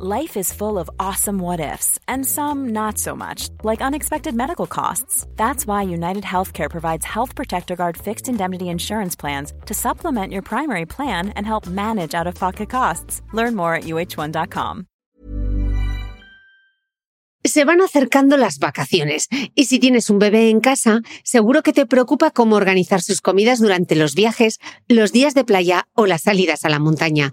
Life is full of awesome what ifs, and some not so much, like unexpected medical costs. That's why United Healthcare provides Health Protector Guard fixed indemnity insurance plans to supplement your primary plan and help manage out of pocket costs. Learn more at uh1.com. Se van acercando las vacaciones y si tienes un bebé en casa, seguro que te preocupa cómo organizar sus comidas durante los viajes, los días de playa o las salidas a la montaña.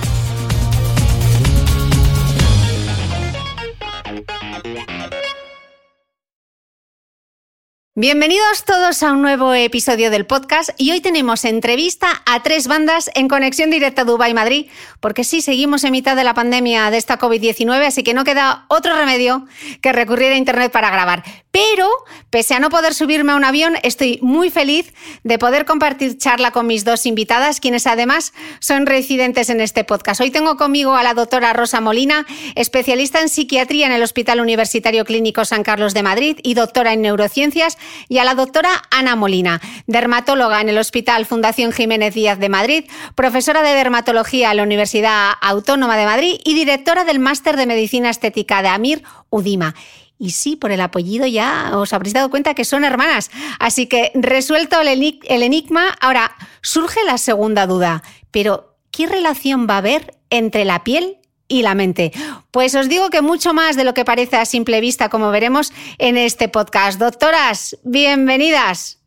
Bienvenidos todos a un nuevo episodio del podcast y hoy tenemos entrevista a tres bandas en conexión directa Dubai-Madrid, porque sí, seguimos en mitad de la pandemia de esta COVID-19, así que no queda otro remedio que recurrir a Internet para grabar. Pero, pese a no poder subirme a un avión, estoy muy feliz de poder compartir charla con mis dos invitadas, quienes además son residentes en este podcast. Hoy tengo conmigo a la doctora Rosa Molina, especialista en psiquiatría en el Hospital Universitario Clínico San Carlos de Madrid y doctora en neurociencias, y a la doctora Ana Molina, dermatóloga en el Hospital Fundación Jiménez Díaz de Madrid, profesora de dermatología en la Universidad Autónoma de Madrid y directora del Máster de Medicina Estética de Amir Udima. Y sí, por el apellido ya os habréis dado cuenta que son hermanas. Así que resuelto el enigma, ahora surge la segunda duda. Pero, ¿qué relación va a haber entre la piel y la mente? Pues os digo que mucho más de lo que parece a simple vista, como veremos en este podcast. Doctoras, bienvenidas.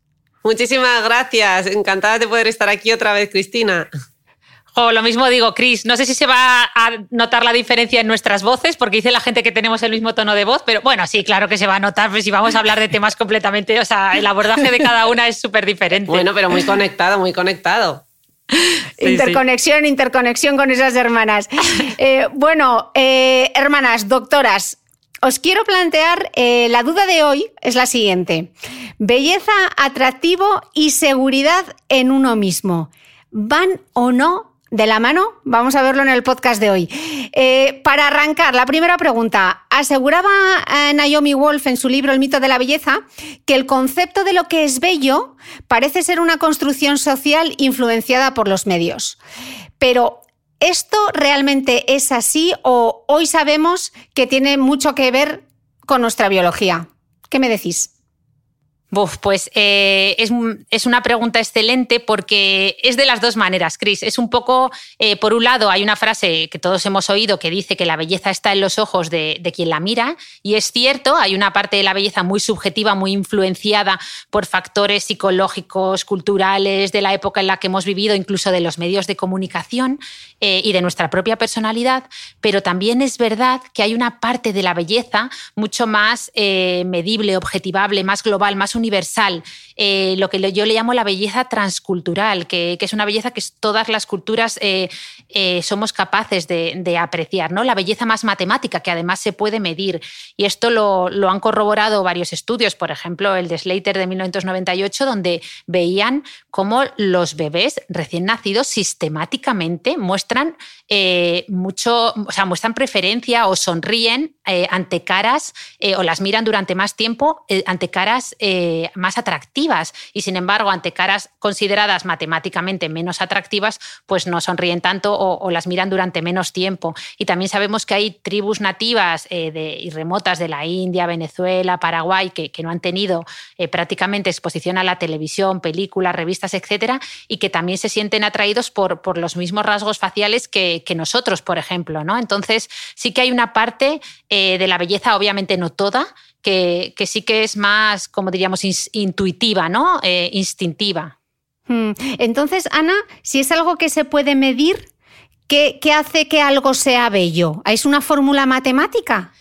Muchísimas gracias. Encantada de poder estar aquí otra vez, Cristina. O lo mismo digo, Chris, no sé si se va a notar la diferencia en nuestras voces, porque dice la gente que tenemos el mismo tono de voz, pero bueno, sí, claro que se va a notar, pues si vamos a hablar de temas completamente, o sea, el abordaje de cada una es súper diferente. Bueno, pero muy conectado, muy conectado. Interconexión, interconexión con esas hermanas. Eh, bueno, eh, hermanas, doctoras, os quiero plantear, eh, la duda de hoy es la siguiente. Belleza, atractivo y seguridad en uno mismo. ¿Van o no de la mano? Vamos a verlo en el podcast de hoy. Eh, para arrancar, la primera pregunta. Aseguraba eh, Naomi Wolf en su libro El mito de la belleza que el concepto de lo que es bello parece ser una construcción social influenciada por los medios. Pero ¿esto realmente es así o hoy sabemos que tiene mucho que ver con nuestra biología? ¿Qué me decís? Pues eh, es, una pregunta excelente porque es de las dos maneras, Chris. Es un poco, eh, por un lado, hay una frase que todos hemos oído que dice que la belleza está en los ojos de, quien la mira, y es cierto, hay una parte de la belleza muy subjetiva, muy influenciada por factores psicológicos, culturales, de la época en la que hemos vivido, incluso de los medios de comunicación eh, y de nuestra propia personalidad, pero también es verdad que hay una parte de la belleza mucho más medible, objetivable, más global, más universal, eh, lo que yo le llamo la belleza transcultural, que, es una belleza que todas las culturas eh, eh, somos capaces de, apreciar, ¿no? La belleza más matemática, que además se puede medir. Y esto lo, lo, han corroborado varios estudios, por ejemplo, el de Slater de 1998, donde veían cómo los bebés recién nacidos sistemáticamente muestran mucho, o sea, muestran preferencia o sonríen eh, ante caras o las miran durante más tiempo ante caras más atractivas y sin embargo ante caras consideradas matemáticamente menos atractivas pues no sonríen tanto o, las miran durante menos tiempo. Y también sabemos que hay tribus nativas y remotas de la India, Venezuela, Paraguay que, que no han tenido prácticamente exposición a la televisión, películas, revistas, etcétera, y que también se sienten atraídos por, los mismos rasgos faciales que, nosotros, por ejemplo. ¿no? Entonces, sí que hay una parte eh, de la belleza, obviamente no toda, que, sí que es más, como diríamos, intuitiva, ¿no? Eh, instintiva. Hmm. Entonces, Ana, si es algo que se puede medir, ¿qué, ¿qué hace que algo sea bello? ¿Es una fórmula matemática?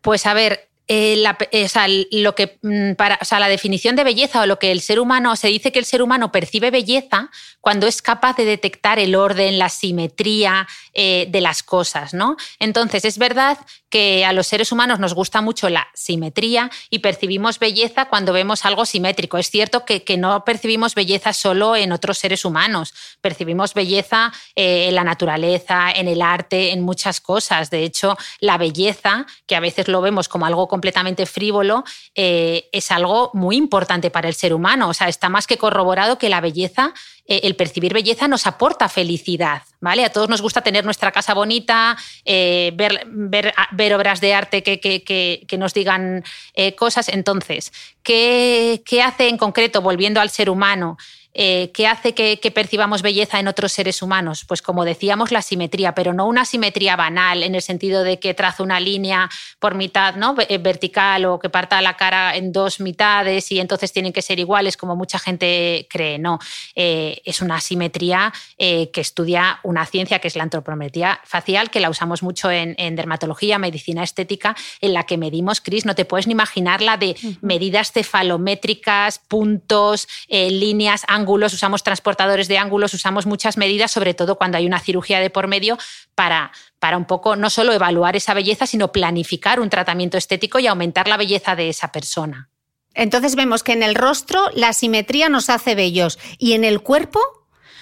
Pues a ver, eh, la, eh, lo que, mm, para, o sea, la definición de belleza o lo que el ser humano, se dice que el ser humano percibe belleza cuando es capaz de detectar el orden, la simetría eh, de las cosas, ¿no? Entonces, es verdad que a los seres humanos nos gusta mucho la simetría y percibimos belleza cuando vemos algo simétrico. Es cierto que, que no percibimos belleza solo en otros seres humanos, percibimos belleza en la naturaleza, en el arte, en muchas cosas. De hecho, la belleza, que a veces lo vemos como algo completamente frívolo, eh, es algo muy importante para el ser humano. O sea, está más que corroborado que la belleza, eh, el percibir belleza nos aporta felicidad. ¿vale? A todos nos gusta tener nuestra casa bonita, eh, ver, ver, ver, obras de arte que, que, que, nos digan cosas. Entonces, ¿qué, ¿qué hace en concreto, volviendo al ser humano? Eh, ¿Qué hace que, percibamos belleza en otros seres humanos? Pues como decíamos, la simetría, pero no una simetría banal en el sentido de que trazo una línea por mitad ¿no? Eh, vertical o que parta la cara en dos mitades y entonces tienen que ser iguales, como mucha gente cree. No, eh, es una simetría que estudia una ciencia que es la antropometría facial, que la usamos mucho en, dermatología, medicina estética, en la que medimos, Cris, no te puedes ni imaginar la de medidas cefalométricas, puntos, líneas, ángulos, usamos transportadores de ángulos, usamos muchas medidas, sobre todo cuando hay una cirugía de por medio, para, para un poco no solo evaluar esa belleza, sino planificar un tratamiento estético y aumentar la belleza de esa persona. Entonces vemos que en el rostro la simetría nos hace bellos y en el cuerpo,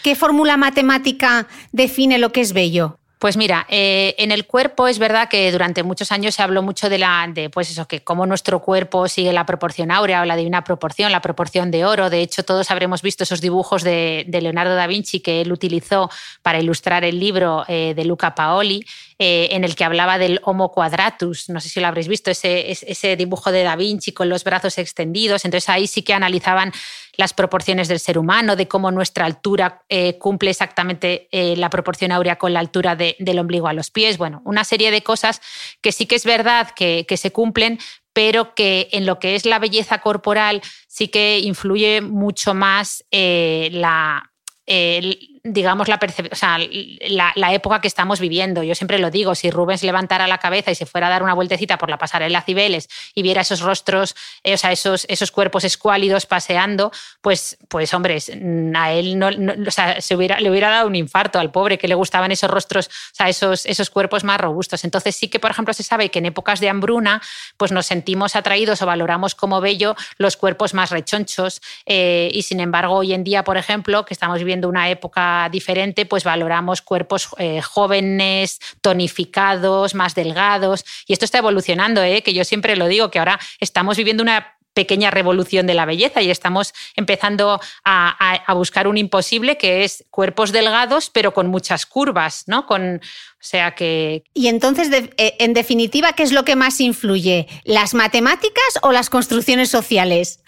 ¿qué fórmula matemática define lo que es bello? Pues mira, eh, en el cuerpo es verdad que durante muchos años se habló mucho de la, de pues eso, que cómo nuestro cuerpo sigue la proporción áurea o la divina proporción, la proporción de oro. De hecho, todos habremos visto esos dibujos de, Leonardo da Vinci que él utilizó para ilustrar el libro eh, de Luca Paoli, eh, en el que hablaba del Homo quadratus. No sé si lo habréis visto, ese, ese dibujo de da Vinci con los brazos extendidos. Entonces ahí sí que analizaban las proporciones del ser humano, de cómo nuestra altura eh, cumple exactamente eh, la proporción áurea con la altura del ombligo a los pies. Bueno, una serie de cosas que sí que es verdad que, se cumplen, pero que en lo que es la belleza corporal sí que influye mucho más la, digamos, la, o sea, la, época que estamos viviendo. Yo siempre lo digo, si Rubens levantara la cabeza y se fuera a dar una vueltecita por la pasarela Cibeles y viera esos rostros, eh, o sea, esos, esos cuerpos escuálidos paseando, pues, pues hombre, a él no, o sea, se hubiera, le hubiera dado un infarto al pobre que le gustaban esos rostros, o sea, esos, esos cuerpos más robustos. Entonces sí que, por ejemplo, se sabe que en épocas de hambruna, pues nos sentimos atraídos o valoramos como bello los cuerpos más rechonchos eh, y sin embargo hoy en día, por ejemplo, que estamos viviendo una época diferente, pues valoramos cuerpos eh, jóvenes, tonificados, más delgados. Y esto está evolucionando, ¿eh? que yo siempre lo digo, que ahora estamos viviendo una pequeña revolución de la belleza y estamos empezando a, buscar un imposible que es cuerpos delgados pero con muchas curvas, ¿no? Con, o sea que... Y entonces, eh, en definitiva, ¿qué es lo que más influye? ¿Las matemáticas o las construcciones sociales?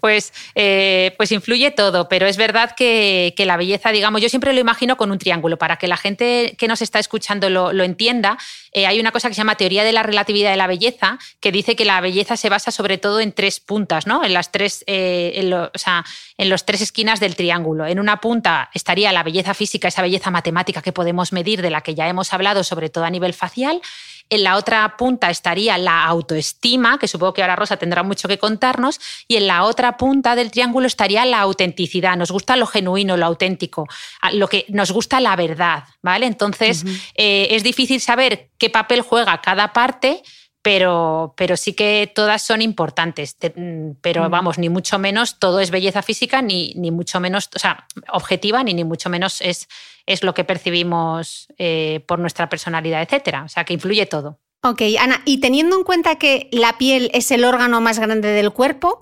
Pues, eh, pues influye todo, pero es verdad que, la belleza, digamos, yo siempre lo imagino con un triángulo. Para que la gente que nos está escuchando lo, entienda, eh, hay una cosa que se llama teoría de la relatividad de la belleza, que dice que la belleza se basa sobre todo en tres puntas, ¿no? En las tres, en, o sea, en los tres esquinas del triángulo. En una punta estaría la belleza física, esa belleza matemática que podemos medir, de la que ya hemos hablado, sobre todo a nivel facial. En la otra punta estaría la autoestima, que supongo que ahora Rosa tendrá mucho que contarnos, y en la otra punta del triángulo estaría la autenticidad. Nos gusta lo genuino, lo auténtico, lo que nos gusta la verdad, ¿vale? Entonces eh, es difícil saber qué papel juega cada parte pero, pero sí que todas son importantes. Mm, pero vamos, ni mucho menos todo es belleza física, ni, ni mucho menos, o sea, objetiva, ni, ni mucho menos es, es lo que percibimos eh, por nuestra personalidad, etcétera. O sea, que influye todo. Ok, Ana, y teniendo en cuenta que la piel es el órgano más grande del cuerpo,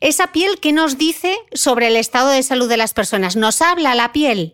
¿esa piel qué nos dice sobre el estado de salud de las personas? ¿Nos habla la piel?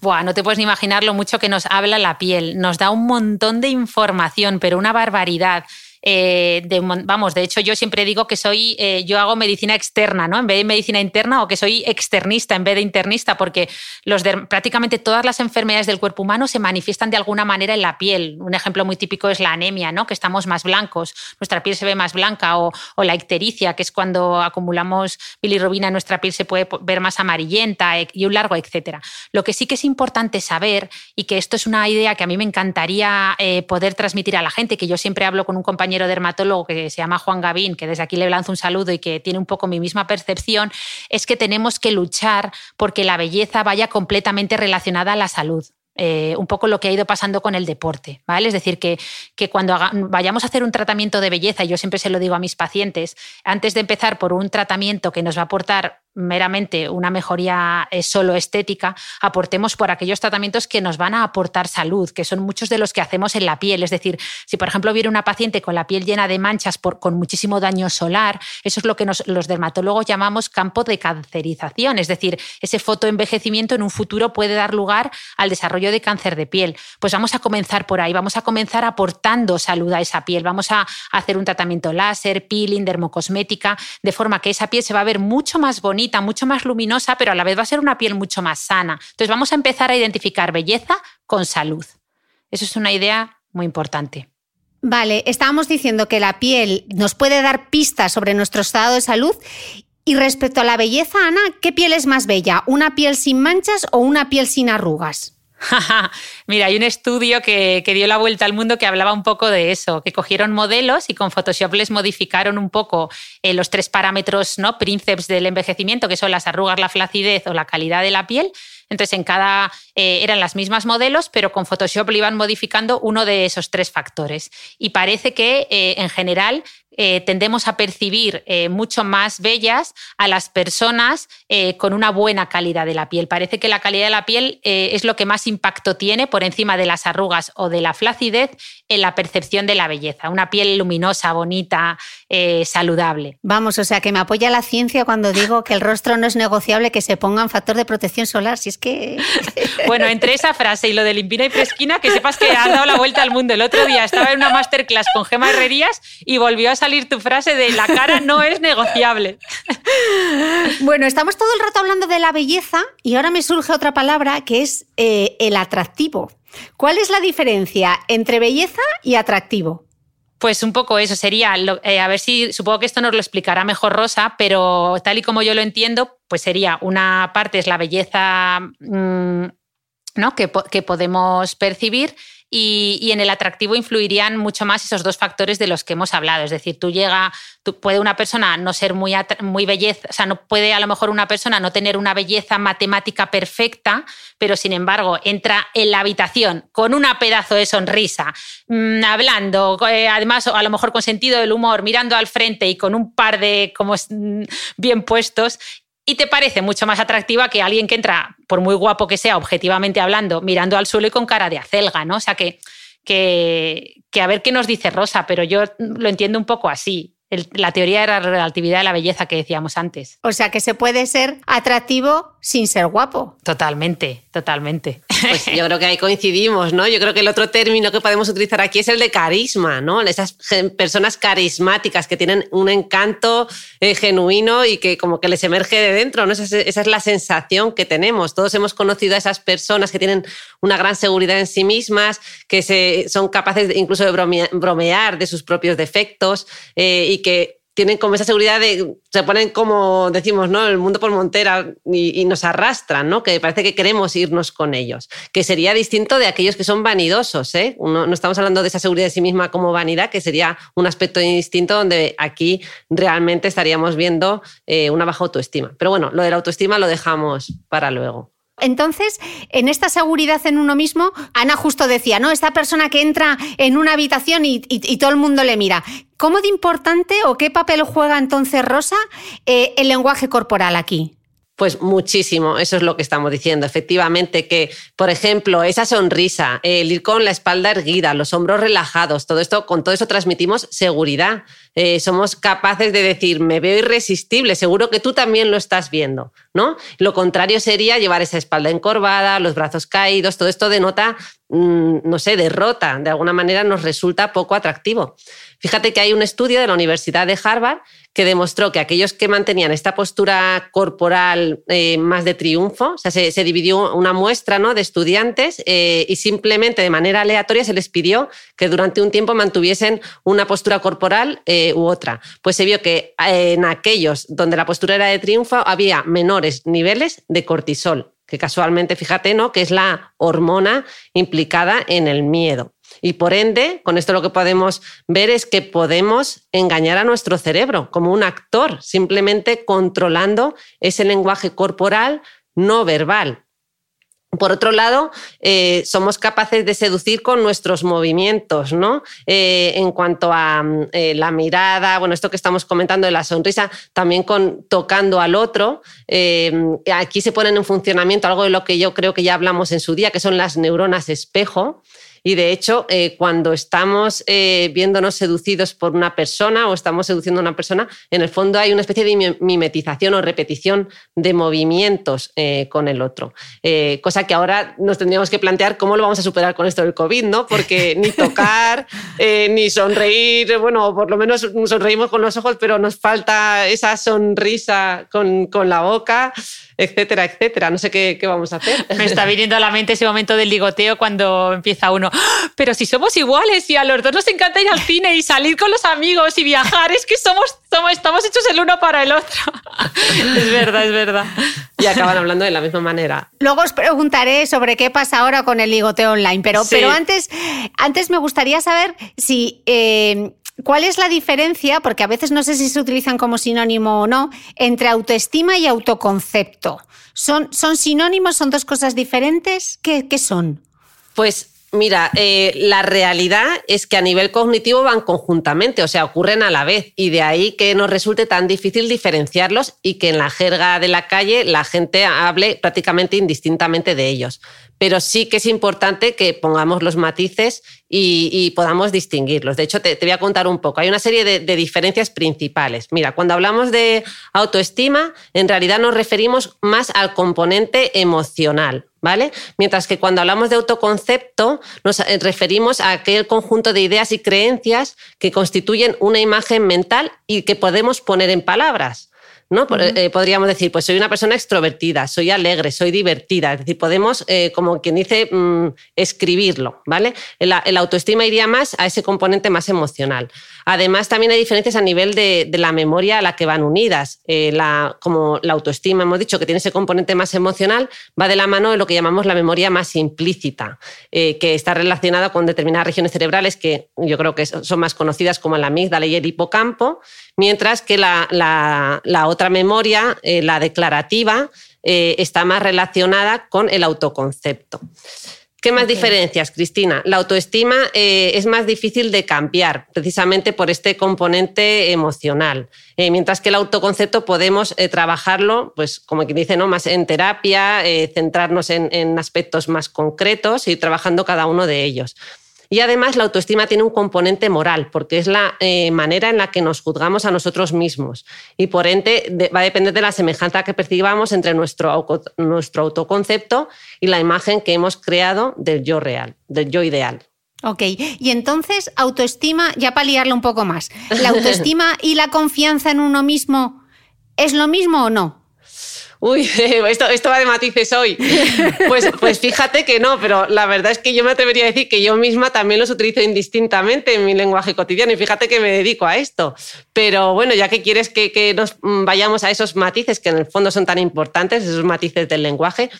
Buah, no te puedes ni imaginar lo mucho que nos habla la piel. Nos da un montón de información, pero una barbaridad. Eh, vamos, de hecho yo siempre digo que soy, eh, yo hago medicina externa, ¿no? En vez de medicina interna o que soy externista en vez de internista, porque los prácticamente todas las enfermedades del cuerpo humano se manifiestan de alguna manera en la piel. Un ejemplo muy típico es la anemia, ¿no? Que estamos más blancos, nuestra piel se ve más blanca, o, la ictericia, que es cuando acumulamos bilirrubina, nuestra piel se puede ver más amarillenta e, y un largo etcétera. Lo que sí que es importante saber, y que esto es una idea que a mí me encantaría eh, poder transmitir a la gente, que yo siempre hablo con un compañero dermatólogo que se llama Juan Gavín, que desde aquí le lanzo un saludo y que tiene un poco mi misma percepción, es que tenemos que luchar porque la belleza vaya completamente relacionada a la salud. Eh, un poco lo que ha ido pasando con el deporte, ¿vale? Es decir, que, que cuando vayamos a hacer un tratamiento de belleza, y yo siempre se lo digo a mis pacientes, antes de empezar por un tratamiento que nos va a aportar meramente una mejoría eh, solo estética, aportemos por aquellos tratamientos que nos van a aportar salud, que son muchos de los que hacemos en la piel. Es decir, si por ejemplo viene una paciente con la piel llena de manchas por, con muchísimo daño solar, eso es lo que los dermatólogos llamamos campo de cancerización, es decir, ese fotoenvejecimiento en un futuro puede dar lugar al desarrollo de cáncer de piel. Pues vamos a comenzar por ahí, vamos a comenzar aportando salud a esa piel, vamos a hacer un tratamiento láser, peeling, dermocosmética, de forma que esa piel se va a ver mucho más bonita mucho más luminosa, pero a la vez va a ser una piel mucho más sana. Entonces vamos a empezar a identificar belleza con salud. Eso es una idea muy importante. Vale, estábamos diciendo que la piel nos puede dar pistas sobre nuestro estado de salud. Y respecto a la belleza, Ana, ¿qué piel es más bella? ¿Una piel sin manchas o una piel sin arrugas? Mira, hay un estudio que, dio la vuelta al mundo que hablaba un poco de eso, que cogieron modelos y con Photoshop les modificaron un poco eh, los tres parámetros ¿no? príncipes del envejecimiento, que son las arrugas, la flacidez o la calidad de la piel. Entonces, en cada eh, eran las mismas modelos, pero con Photoshop le iban modificando uno de esos tres factores. Y parece que eh, en general eh, tendemos a percibir eh, mucho más bellas a las personas eh, con una buena calidad de la piel. Parece que la calidad de la piel es lo que más impacto tiene por encima de las arrugas o de la flacidez en la percepción de la belleza. Una piel luminosa, bonita, saludable. Vamos, o sea, que me apoya la ciencia cuando digo que el rostro no es negociable que se ponga un factor de protección solar. Si es que. bueno, entre esa frase y lo de limpina y fresquina, que sepas que has dado la vuelta al mundo. El otro día estaba en una masterclass con Gema Herrerías y volvió a salir tu frase de la cara no es negociable. Bueno, estamos todo el rato hablando de la belleza y ahora me surge otra palabra que es eh, el atractivo. ¿Cuál es la diferencia entre belleza y atractivo? Pues un poco eso sería, eh, a ver si supongo que esto nos lo explicará mejor Rosa, pero tal y como yo lo entiendo, pues sería una parte es la belleza mm, ¿no? que, que podemos percibir y, en el atractivo influirían mucho más esos dos factores de los que hemos hablado. Es decir, tú llega, puede una persona no ser muy, muy belleza, o sea, no puede a lo mejor una persona no tener una belleza matemática perfecta, pero sin embargo entra en la habitación con una pedazo de sonrisa, mm, hablando, eh, además a lo mejor con sentido del humor, mirando al frente y con un par de como mm, bien puestos y te parece mucho más atractiva que alguien que entra, por muy guapo que sea, objetivamente hablando, mirando al suelo y con cara de acelga, ¿no? O sea que, que, que a ver qué nos dice Rosa, pero yo lo entiendo un poco así la teoría de la relatividad de la belleza que decíamos antes. O sea que se puede ser atractivo sin ser guapo. Totalmente, totalmente. Pues yo creo que ahí coincidimos, ¿no? Yo creo que el otro término que podemos utilizar aquí es el de carisma, ¿no? Esas personas carismáticas que tienen un encanto eh, genuino y que como que les emerge de dentro, ¿no? Esa es, la sensación que tenemos. Todos hemos conocido a esas personas que tienen una gran seguridad en sí mismas, que se, son capaces incluso de bromear, de sus propios defectos eh, y que tienen como esa seguridad de, se ponen como decimos, ¿no? El mundo por montera y, nos arrastran, ¿no? Que parece que queremos irnos con ellos. Que sería distinto de aquellos que son vanidosos, ¿eh? No, estamos hablando de esa seguridad de sí misma como vanidad, que sería un aspecto distinto donde aquí realmente estaríamos viendo eh, una baja autoestima. Pero bueno, lo de la autoestima lo dejamos para luego. Entonces, en esta seguridad en uno mismo, Ana justo decía, ¿no? Esta persona que entra en una habitación y, todo el mundo le mira. ¿Cómo de importante o qué papel juega entonces Rosa eh, el lenguaje corporal aquí? Pues muchísimo, eso es lo que estamos diciendo. Efectivamente, que, por ejemplo, esa sonrisa, el ir con la espalda erguida, los hombros relajados, todo esto, con todo eso transmitimos seguridad. Eh, somos capaces de decir, me veo irresistible, seguro que tú también lo estás viendo, ¿no? Lo contrario sería llevar esa espalda encorvada, los brazos caídos, todo esto denota, mm, no sé, derrota, de alguna manera nos resulta poco atractivo. Fíjate que hay un estudio de la Universidad de Harvard que demostró que aquellos que mantenían esta postura corporal eh, más de triunfo, o sea, se, dividió una muestra ¿no? de estudiantes eh, y simplemente de manera aleatoria se les pidió que durante un tiempo mantuviesen una postura corporal eh, u otra. Pues se vio que en aquellos donde la postura era de triunfo había menores niveles de cortisol, que casualmente, fíjate, ¿no? que es la hormona implicada en el miedo. Y por ende, con esto lo que podemos ver es que podemos engañar a nuestro cerebro como un actor, simplemente controlando ese lenguaje corporal no verbal. Por otro lado, eh, somos capaces de seducir con nuestros movimientos, ¿no? Eh, en cuanto a eh, la mirada, bueno, esto que estamos comentando de la sonrisa, también con tocando al otro. aquí se ponen en funcionamiento algo de lo que yo creo que ya hablamos en su día, que son las neuronas espejo. Y de hecho, eh, cuando estamos eh, viéndonos seducidos por una persona o estamos seduciendo a una persona, en el fondo hay una especie de mimetización o repetición de movimientos eh, con el otro. cosa que ahora nos tendríamos que plantear cómo lo vamos a superar con esto del COVID, ¿no? Porque ni tocar, ni sonreír, bueno, por lo menos sonreímos con los ojos, pero nos falta esa sonrisa con, con la boca etcétera, etcétera. No sé qué, vamos a hacer. Me está viniendo a la mente ese momento del ligoteo cuando empieza uno, ¡Ah! pero si somos iguales y a los dos nos encanta ir al cine y salir con los amigos y viajar, es que somos, somos estamos hechos el uno para el otro. es verdad, es verdad. Y acaban hablando de la misma manera. Luego os preguntaré sobre qué pasa ahora con el ligoteo online, pero, pero antes, antes me gustaría saber si... Eh, ¿Cuál es la diferencia, porque a veces no sé si se utilizan como sinónimo o no, entre autoestima y autoconcepto? ¿Son, son sinónimos? ¿Son dos cosas diferentes? ¿Qué, qué son? Pues Mira, eh, la realidad es que a nivel cognitivo van conjuntamente, o sea, ocurren a la vez, y de ahí que nos resulte tan difícil diferenciarlos y que en la jerga de la calle la gente hable prácticamente indistintamente de ellos pero sí que es importante que pongamos los matices y, podamos distinguirlos. De hecho, te, voy a contar un poco. Hay una serie de, diferencias principales. Mira, cuando hablamos de autoestima, en realidad nos referimos más al componente emocional. ¿Vale? Mientras que cuando hablamos de autoconcepto nos eh, referimos a aquel conjunto de ideas y creencias que constituyen una imagen mental y que podemos poner en palabras. ¿no? Eh, podríamos decir, pues soy una persona extrovertida, soy alegre, soy divertida. Es decir, podemos, eh, como quien dice, mm, escribirlo, ¿vale? El, autoestima iría más a ese componente más emocional. Además, también hay diferencias a nivel de, la memoria a la que van unidas. Eh, como la autoestima, hemos dicho que tiene ese componente más emocional, va de la mano de lo que llamamos la memoria más implícita, que está relacionada con determinadas regiones cerebrales que yo creo que son más conocidas como la amígdala y el hipocampo, mientras que la, otra memoria, eh, la declarativa, eh, está más relacionada con el autoconcepto. ¿Qué más diferencias, Cristina? La autoestima eh, es más difícil de cambiar, precisamente por este componente emocional, mientras que el autoconcepto podemos trabajarlo, pues como quien dice, ¿no? más en terapia, centrarnos en, en, aspectos más concretos y ir trabajando cada uno de ellos. Y además la autoestima tiene un componente moral, porque es la eh, manera en la que nos juzgamos a nosotros mismos. Y por ende va a depender de la semejanza que percibamos entre nuestro, nuestro autoconcepto y la imagen que hemos creado del yo real, del yo ideal. Ok, y entonces autoestima, ya para liarlo un poco más, ¿la autoestima y la confianza en uno mismo es lo mismo o no? Uy, esto, esto va de matices hoy. Pues, pues fíjate que no, pero la verdad es que yo me atrevería a decir que yo misma también los utilizo indistintamente en mi lenguaje cotidiano y fíjate que me dedico a esto. Pero bueno, ya que quieres que, que nos vayamos a esos matices que en el fondo son tan importantes, esos matices del lenguaje,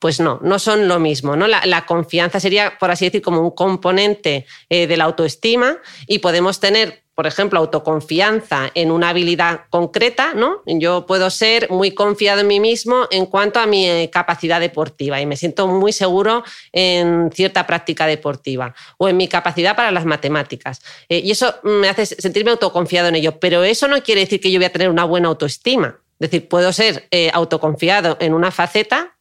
pues no, no son lo mismo. ¿no? La, confianza sería, por así decir, como un componente eh, de la autoestima y podemos tener por ejemplo, autoconfianza en una habilidad concreta, ¿no? Yo puedo ser muy confiado en mí mismo en cuanto a mi eh, capacidad deportiva y me siento muy seguro en cierta práctica deportiva o en mi capacidad para las matemáticas. Eh, y eso me hace sentirme autoconfiado en ello, pero eso no quiere decir que yo voy a tener una buena autoestima. Es decir, puedo ser eh, autoconfiado en una faceta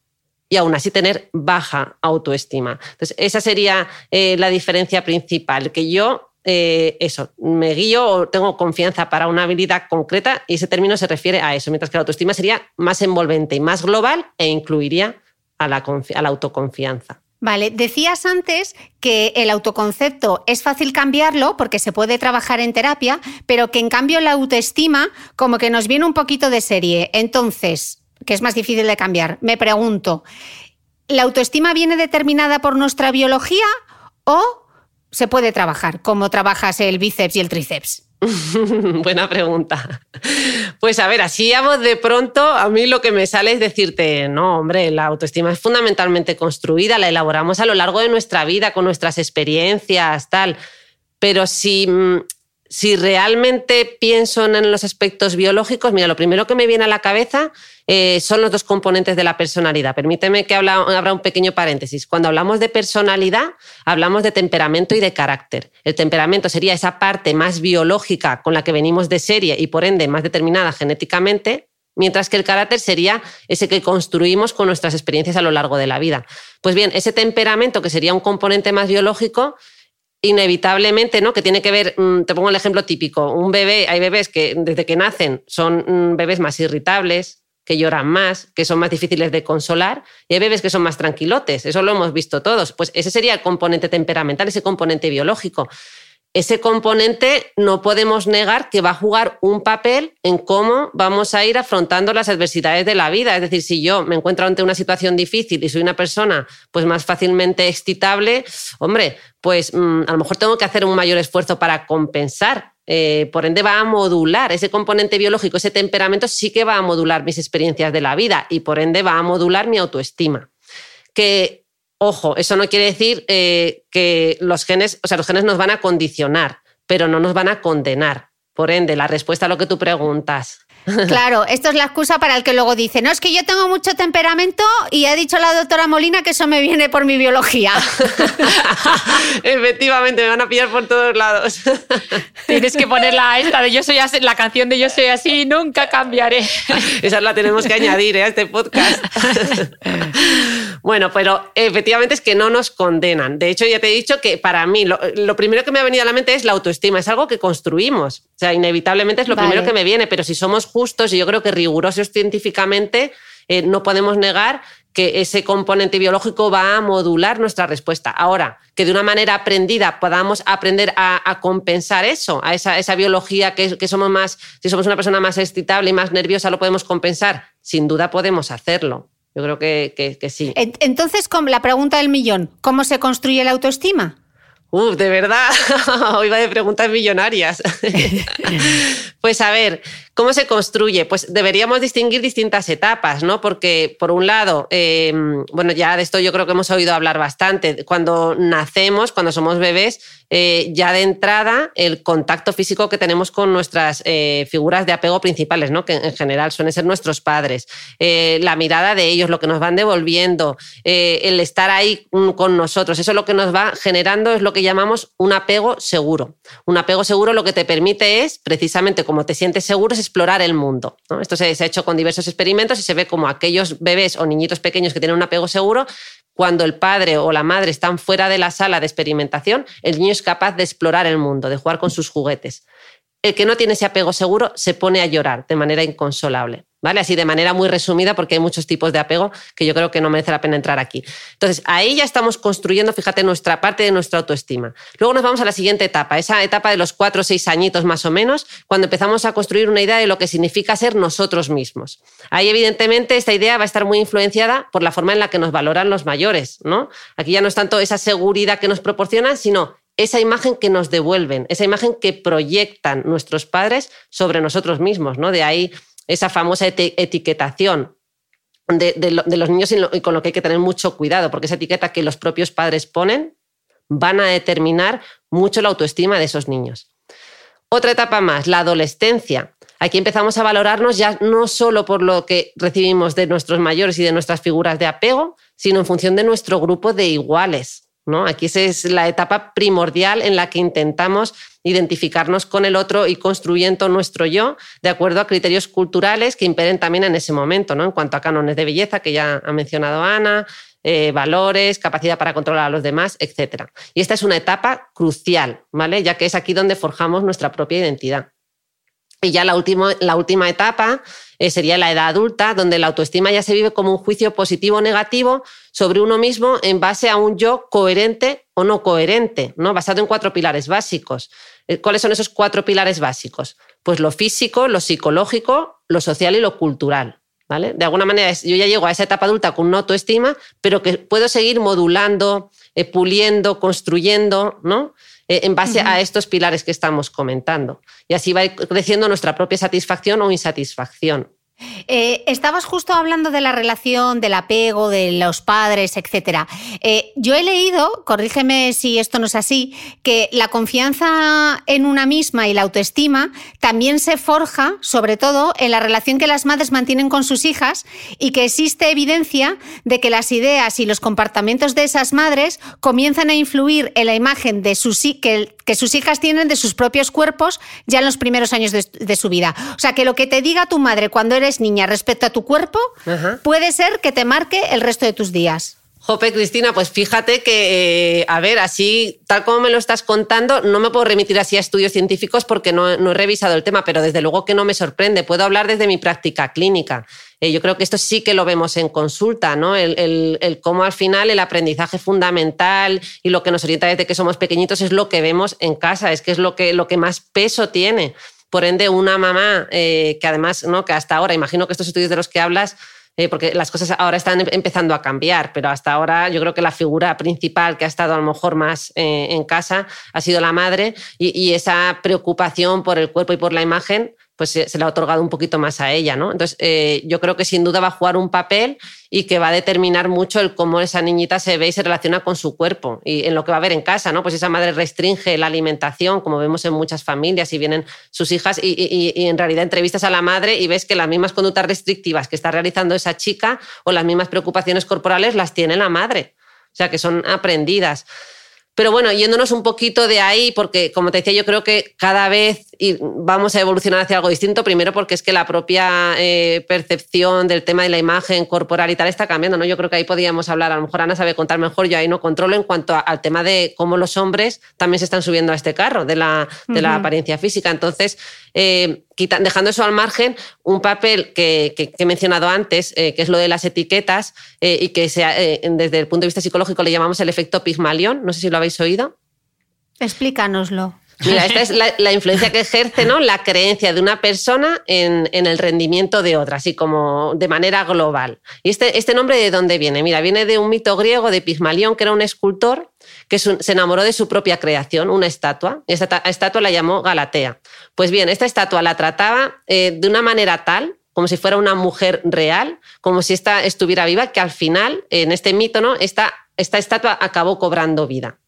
y aún así tener baja autoestima. Entonces, esa sería eh, la diferencia principal, que yo, eh, eso, me guío o tengo confianza para una habilidad concreta y ese término se refiere a eso, mientras que la autoestima sería más envolvente y más global e incluiría a la, a la autoconfianza. Vale, decías antes que el autoconcepto es fácil cambiarlo porque se puede trabajar en terapia, pero que en cambio la autoestima como que nos viene un poquito de serie. Entonces, que es más difícil de cambiar, me pregunto, ¿la autoestima viene determinada por nuestra biología o se puede trabajar como trabajas el bíceps y el tríceps? Buena pregunta. Pues a ver, así a voz de pronto, a mí lo que me sale es decirte, no, hombre, la autoestima es fundamentalmente construida, la elaboramos a lo largo de nuestra vida, con nuestras experiencias, tal. Pero si mm, si realmente pienso en los aspectos biológicos, mira, lo primero que me viene a la cabeza eh, son los dos componentes de la personalidad. Permíteme que habla, abra un pequeño paréntesis. Cuando hablamos de personalidad, hablamos de temperamento y de carácter. El temperamento sería esa parte más biológica con la que venimos de serie y por ende más determinada genéticamente, mientras que el carácter sería ese que construimos con nuestras experiencias a lo largo de la vida. Pues bien, ese temperamento, que sería un componente más biológico, inevitablemente, ¿no? Que tiene que ver, mm, te pongo el ejemplo típico, un bebé, hay bebés que desde que nacen son mm, bebés más irritables, que lloran más, que son más difíciles de consolar, y hay bebés que son más tranquilotes, eso lo hemos visto todos. Pues ese sería el componente temperamental, ese componente biológico ese componente no podemos negar que va a jugar un papel en cómo vamos a ir afrontando las adversidades de la vida. Es decir, si yo me encuentro ante una situación difícil y soy una persona pues más fácilmente excitable, hombre, pues mm, a lo mejor tengo que hacer un mayor esfuerzo para compensar. Eh, por ende, va a modular ese componente biológico, ese temperamento sí que va a modular mis experiencias de la vida y por ende va a modular mi autoestima. Que Ojo, eso no quiere decir eh, que los genes, o sea, los genes nos van a condicionar, pero no nos van a condenar. Por ende, la respuesta a lo que tú preguntas. Claro, esto es la excusa para el que luego dice, no, es que yo tengo mucho temperamento y ha dicho la doctora Molina que eso me viene por mi biología. Efectivamente, me van a pillar por todos lados. Tienes que poner la, esta de yo soy así, la canción de yo soy así, nunca cambiaré. Esa la tenemos que añadir ¿eh? a este podcast. Bueno, pero efectivamente es que no nos condenan. De hecho, ya te he dicho que para mí lo, primero que me ha venido a la mente es la autoestima. Es algo que construimos. O sea, inevitablemente es lo primero que me viene. Pero si somos justos y yo creo que rigurosos científicamente, eh, no podemos negar que ese componente biológico va a modular nuestra respuesta. Ahora, que de una manera aprendida podamos aprender a, compensar eso, a esa, biología que, que, somos más, si somos una persona más excitable y más nerviosa, lo podemos compensar. Sin duda podemos hacerlo. Yo creo que, que, sí. Entonces, la pregunta del millón, ¿cómo se construye la autoestima? Uf, de verdad, hoy va de preguntas millonarias. pues a ver, ¿cómo se construye? Pues deberíamos distinguir distintas etapas, ¿no? Porque, por un lado, eh, bueno, ya de esto yo creo que hemos oído hablar bastante. Cuando nacemos, cuando somos bebés, eh, ya de entrada el contacto físico que tenemos con nuestras eh, figuras de apego principales, ¿no? que en general suelen ser nuestros padres, la mirada de ellos, lo que nos van devolviendo, el estar ahí con nosotros, eso lo que nos va generando es lo que llamamos un apego seguro. Un apego seguro lo que te permite es, precisamente como te sientes seguro, es explorar el mundo. Esto se, se ha hecho con diversos experimentos y se ve como aquellos bebés o niñitos pequeños que tienen un apego seguro cuando el padre o la madre están fuera de la sala de experimentación, el niño es capaz de explorar el mundo, de jugar con sus juguetes. El que no tiene ese apego seguro se pone a llorar de manera inconsolable. ¿Vale? Así de manera muy resumida, porque hay muchos tipos de apego que yo creo que no merece la pena entrar aquí. Entonces, ahí ya estamos construyendo, fíjate, nuestra parte de nuestra autoestima. Luego nos vamos a la siguiente etapa, esa etapa de los cuatro o seis añitos más o menos, cuando empezamos a construir una idea de lo que significa ser nosotros mismos. Ahí, evidentemente, esta idea va a estar muy influenciada por la forma en la que nos valoran los mayores, ¿no? Aquí ya no es tanto esa seguridad que nos proporcionan, sino esa imagen que nos devuelven, esa imagen que proyectan nuestros padres sobre nosotros mismos, ¿no? De ahí esa famosa etiquetación de, los niños y con lo que hay que tener mucho cuidado, porque esa etiqueta que los propios padres ponen van a determinar mucho la autoestima de esos niños. Otra etapa más, la adolescencia. Aquí empezamos a valorarnos ya no solo por lo que recibimos de nuestros mayores y de nuestras figuras de apego, sino en función de nuestro grupo de iguales. ¿No? Aquí esa es la etapa primordial en la que intentamos identificarnos con el otro y construyendo nuestro yo de acuerdo a criterios culturales que imperen también en ese momento, ¿no? En cuanto a cánones de belleza que ya ha mencionado Ana, eh, valores, capacidad para controlar a los demás, etc. Y esta es una etapa crucial, ¿vale? Ya que es aquí donde forjamos nuestra propia identidad. Y ya la, la última etapa eh, sería la edad adulta, donde la autoestima ya se vive como un juicio positivo o negativo sobre uno mismo en base a un yo coherente o no coherente, ¿no? basado en cuatro pilares básicos. Eh, ¿Cuáles son esos cuatro pilares básicos? Pues lo físico, lo psicológico, lo social y lo cultural. ¿Vale? De alguna manera, yo ya llego a esa etapa adulta con una autoestima, pero que puedo seguir modulando, eh, puliendo, construyendo, ¿no? Eh, en base a estos pilares que estamos comentando. Y así va creciendo nuestra propia satisfacción o insatisfacción. Eh, estabas justo hablando de la relación, del apego, de los padres, etc. Eh, yo he leído, corrígeme si esto no es así, que la confianza en una misma y la autoestima también se forja, sobre todo, en la relación que las madres mantienen con sus hijas y que existe evidencia de que las ideas y los comportamientos de esas madres comienzan a influir en la imagen de sus, que, sus hijas tienen de sus propios cuerpos ya en los primeros años de su vida. O sea, que lo que te diga tu madre cuando eres niña respecto a tu cuerpo, puede ser que te marque el resto de tus días. Jope, Cristina, pues fíjate que, eh, a ver, así, tal como me lo estás contando, no me puedo remitir así a estudios científicos porque no, he revisado el tema, pero desde luego que no me sorprende. Puedo hablar desde mi práctica clínica. Eh, yo creo que esto sí que lo vemos en consulta, ¿no? El, el, cómo al final el aprendizaje fundamental y lo que nos orienta desde que somos pequeñitos es lo que vemos en casa, es que es lo que, lo que más peso tiene. Por ende, una mamá eh, que además, ¿no? que hasta ahora, imagino que estos estudios de los que hablas, eh, porque las cosas ahora están empezando a cambiar, pero hasta ahora yo creo que la figura principal que ha estado a lo mejor más eh, en casa ha sido la madre y, esa preocupación por el cuerpo y por la imagen pues se, le ha otorgado un poquito más a ella, ¿no? Entonces, eh, yo creo que sin duda va a jugar un papel y que va a determinar mucho el cómo esa niñita se ve y se relaciona con su cuerpo y en lo que va a ver en casa, ¿no? Pues esa madre restringe la alimentación, como vemos en muchas familias, y vienen sus hijas y, y en realidad entrevistas a la madre y ves que las mismas conductas restrictivas que está realizando esa chica o las mismas preocupaciones corporales las tiene la madre. O sea, que son aprendidas. Pero bueno, yéndonos un poquito de ahí, porque como te decía, yo creo que cada vez vamos a evolucionar hacia algo distinto, primero porque es que la propia eh, percepción del tema de la imagen corporal y tal está cambiando, ¿no? Yo creo que ahí podríamos hablar, a lo mejor Ana sabe contar mejor, yo ahí no controlo en cuanto al tema de cómo los hombres también se están subiendo a este carro de la, de la apariencia física. Entonces, eh, dejando eso al margen, un papel que, he mencionado antes, eh, que es lo de las etiquetas y que desde el punto de vista psicológico le llamamos el efecto Pigmalión, no sé si lo habéis oído. Explícanoslo. Mira, esta es la, influencia que ejerce ¿no? la creencia de una persona en, el rendimiento de otra, así como de manera global. ¿Y este, este nombre de dónde viene? Mira, viene de un mito griego de Pigmalión, que era un escultor que se enamoró de su propia creación, una estatua. Y esta estatua la llamó Galatea. Pues bien, esta estatua la trataba eh, de una manera tal como si fuera una mujer real, como si esta estuviera viva, que al final, en este mito, ¿no? esta, esta estatua acabó cobrando vida.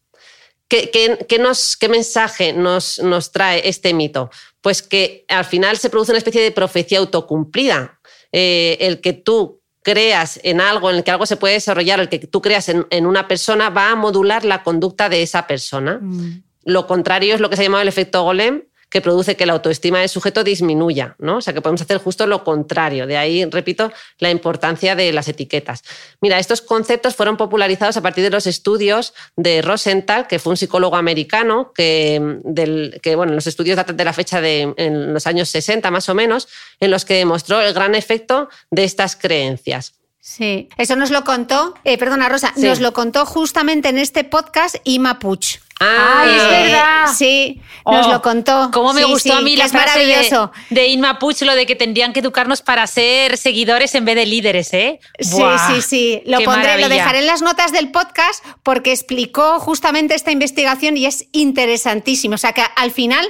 ¿Qué, nos, qué mensaje nos, nos trae este mito? Pues que al final se produce una especie de profecía autocumplida. Eh, el que tú creas en algo, en el que algo se puede desarrollar, el que tú creas en, una persona, va a modular la conducta de esa persona. Mm. Lo contrario es lo que se llama el efecto golem, que produce que la autoestima del sujeto disminuya, ¿no? O sea, que podemos hacer justo lo contrario. De ahí, repito, la importancia de las etiquetas. Mira, estos conceptos fueron popularizados a partir de los estudios de Rosenthal, que fue un psicólogo americano, que, del, que bueno, los estudios datan de la fecha de en los años 60 más o menos, en los que demostró el gran efecto de estas creencias. Sí, eso nos lo contó, eh, perdona Rosa, nos lo contó justamente en este podcast Ima Puch. Ah, es verdad. Sí, nos lo oh, contó. Cómo me gustó a mí la frase maravilloso. De, Inma Puch, lo de que tendrían que educarnos para ser seguidores en vez de líderes, ¿eh? Sí, sí, sí. Lo pondré, lo dejaré en las notas del podcast porque explicó justamente esta investigación y es interesantísimo. O sea que al final,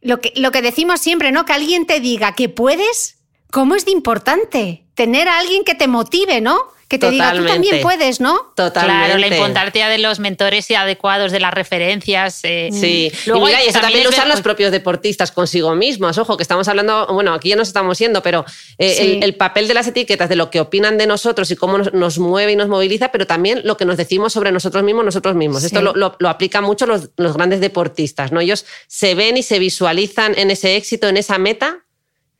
lo que, lo que decimos siempre, ¿no? Que alguien te diga que puedes, ¿cómo es de importante? Tener a alguien que te motive, ¿no? que te diga, tú también puedes, ¿no? Totalmente. Claro, la importancia de los mentores y adecuados, de las referencias. Eh. Sí, Luego, y mira, y eso también lo usan los propios deportistas consigo mismos. Ojo, que estamos hablando, bueno, aquí ya nos estamos yendo, pero eh, el, papel de las etiquetas, de lo que opinan de nosotros y cómo nos, mueve y nos moviliza, pero también lo que nos decimos sobre nosotros mismos, nosotros mismos. Esto lo, lo, aplican mucho los, los grandes deportistas, ¿no? Ellos se ven y se visualizan en ese éxito, en esa meta,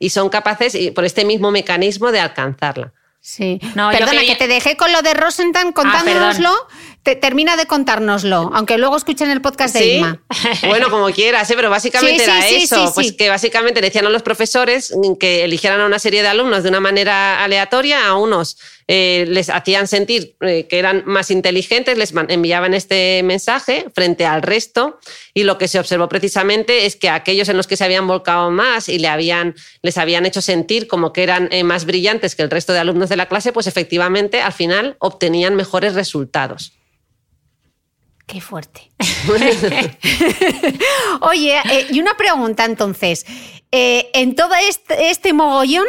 y son capaces, y por este mismo mecanismo, de alcanzarla. Sí. No, Perdona, que... te dejé con lo de Rosenthal ah, termina de contárnoslo, aunque luego escuchen el podcast de Irma. Bueno, como quieras, ¿eh? pero básicamente era eso. pues que básicamente decían a los profesores que eligieran a una serie de alumnos de una manera aleatoria, a unos eh, les hacían sentir eh, que eran más inteligentes, les enviaban este mensaje frente al resto y lo que se observó precisamente es que aquellos en los que se habían volcado más y le habían, les habían hecho sentir como que eran eh, más brillantes que el resto de alumnos de la clase, pues efectivamente al final obtenían mejores resultados. Qué fuerte. Oye, y una pregunta entonces. en todo este, este mogollón,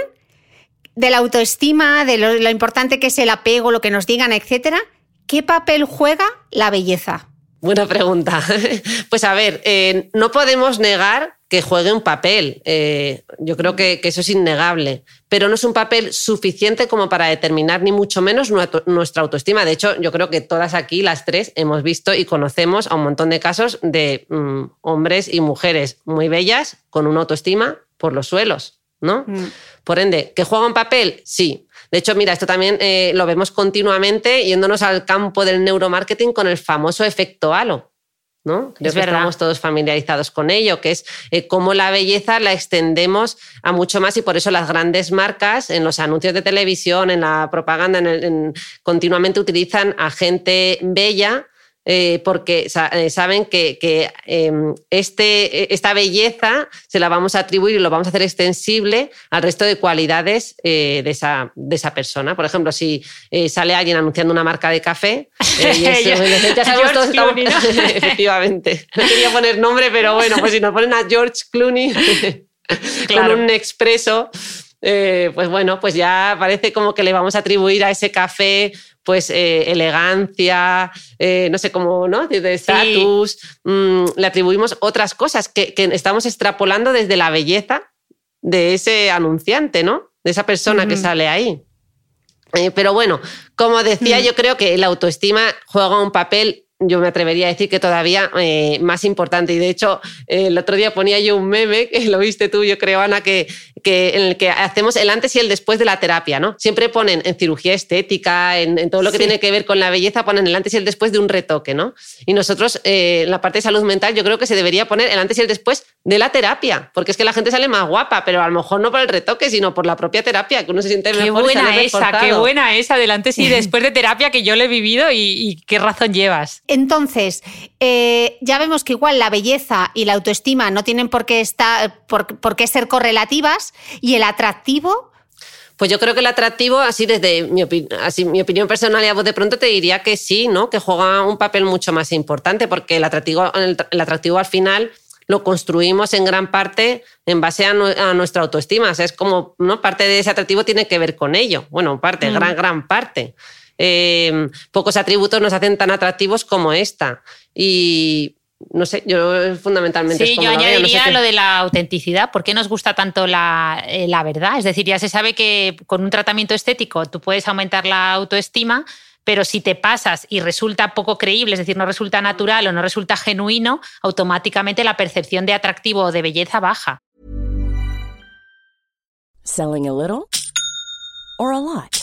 de la autoestima, de lo, importante que es el apego, lo que nos digan, etcétera, ¿qué papel juega la belleza? Buena pregunta. Pues a ver, eh, no podemos negar que juegue un papel. Eh, yo creo que, eso es innegable, pero no es un papel suficiente como para determinar ni mucho menos nuestra autoestima. De hecho, yo creo que todas aquí, las tres, hemos visto y conocemos a un montón de casos de mm, hombres y mujeres muy bellas con una autoestima por los suelos, ¿no? Mm. Por ende, ¿que juega un papel? Sí. De hecho, mira, esto también eh, lo vemos continuamente yéndonos al campo del neuromarketing con el famoso efecto halo. ¿No? Creo que estamos todos familiarizados con ello, que es eh, cómo la belleza la extendemos a mucho más y por eso las grandes marcas en los anuncios de televisión, en la propaganda, continuamente utilizan a gente bella eh, porque eh, saben que, em, este, esta belleza se la vamos a atribuir y lo vamos a hacer extensible al resto de cualidades eh, de, esa, de esa persona. Por ejemplo, si sale alguien anunciando una marca de café, ya sabemos todos Efectivamente. No quería poner nombre, pero bueno, pues si nos ponen a George Clooney con un expreso, pues bueno, pues ya parece como que le vamos a atribuir a ese café pues eh, elegancia, eh, no sé cómo, ¿no? De estatus, mm, le atribuimos otras cosas que, estamos extrapolando desde la belleza de ese anunciante, ¿no? De esa persona que sale ahí. Eh, pero bueno, como decía, mm. yo creo que la autoestima juega un papel yo me atrevería a decir que todavía eh, más importante. Y de hecho, el otro día ponía yo un meme, que lo viste tú, yo creo, Ana, que, que en el que hacemos el antes y el después de la terapia, ¿no? Siempre ponen en cirugía estética, en, todo lo que tiene que ver con la belleza, ponen el antes y el después de un retoque, ¿no? Y nosotros, eh, en la parte de salud mental, yo creo que se debería poner el antes y el después de la terapia, porque es que la gente sale más guapa, pero a lo mejor no por el retoque, sino por la propia terapia, que uno se siente qué mejor. Buena esa, qué buena esa del antes y después de terapia que yo le he vivido y, y qué razón llevas. Entonces, eh, ya vemos que igual la belleza y la autoestima no tienen por qué, estar, por, qué ser correlativas y el atractivo pues yo creo que el atractivo, así desde mi, así, mi opinión personal y a vos de pronto te diría que sí, ¿no? Que juega un papel mucho más importante porque el atractivo, el, atractivo al final lo construimos en gran parte en base a, nuestra autoestima. O sea, es como, ¿no? Parte de ese atractivo tiene que ver con ello. Bueno, parte, mm. gran, gran parte. Em, pocos atributos nos hacen tan atractivos como esta. Y no sé, yo fundamentalmente... Sí, yo añadiría lo, de la autenticidad. ¿Por qué nos gusta tanto la, eh, la verdad? Es decir, ya se sabe que con un tratamiento estético tú puedes aumentar la autoestima, pero si te pasas y resulta poco creíble, es decir, no resulta natural o no resulta genuino, automáticamente la percepción de atractivo o de belleza baja. Selling a little or a lot.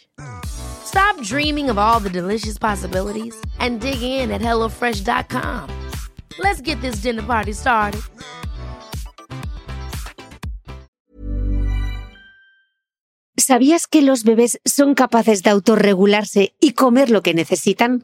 Stop dreaming of all the delicious possibilities and dig in at HelloFresh.com. Let's get this dinner party started. ¿Sabías que los bebés son capaces de autorregularse y comer lo que necesitan?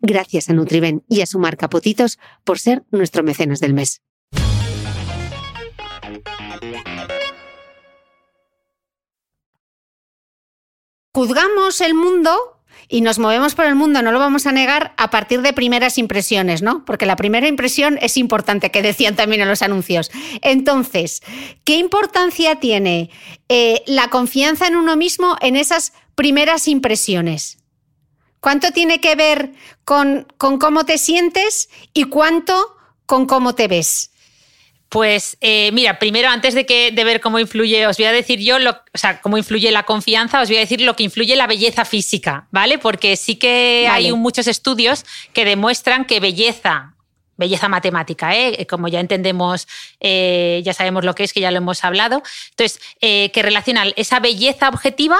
Gracias a Nutriben y a su marca Potitos por ser nuestro mecenas del mes. Juzgamos el mundo y nos movemos por el mundo, no lo vamos a negar, a partir de primeras impresiones, ¿no? Porque la primera impresión es importante, que decían también en los anuncios. Entonces, ¿qué importancia tiene eh, la confianza en uno mismo en esas primeras impresiones? ¿Cuánto tiene que ver con, cómo te sientes y cuánto con cómo te ves? Pues eh, mira, primero antes de, que, de ver cómo influye, os voy a decir yo, lo, o sea, cómo influye la confianza, os voy a decir lo que influye la belleza física, ¿vale? Porque sí que hay muchos estudios que demuestran que belleza belleza matemática, ¿eh? como ya entendemos, eh, ya sabemos lo que es, que ya lo hemos hablado. Entonces, eh, que relacionan esa belleza objetiva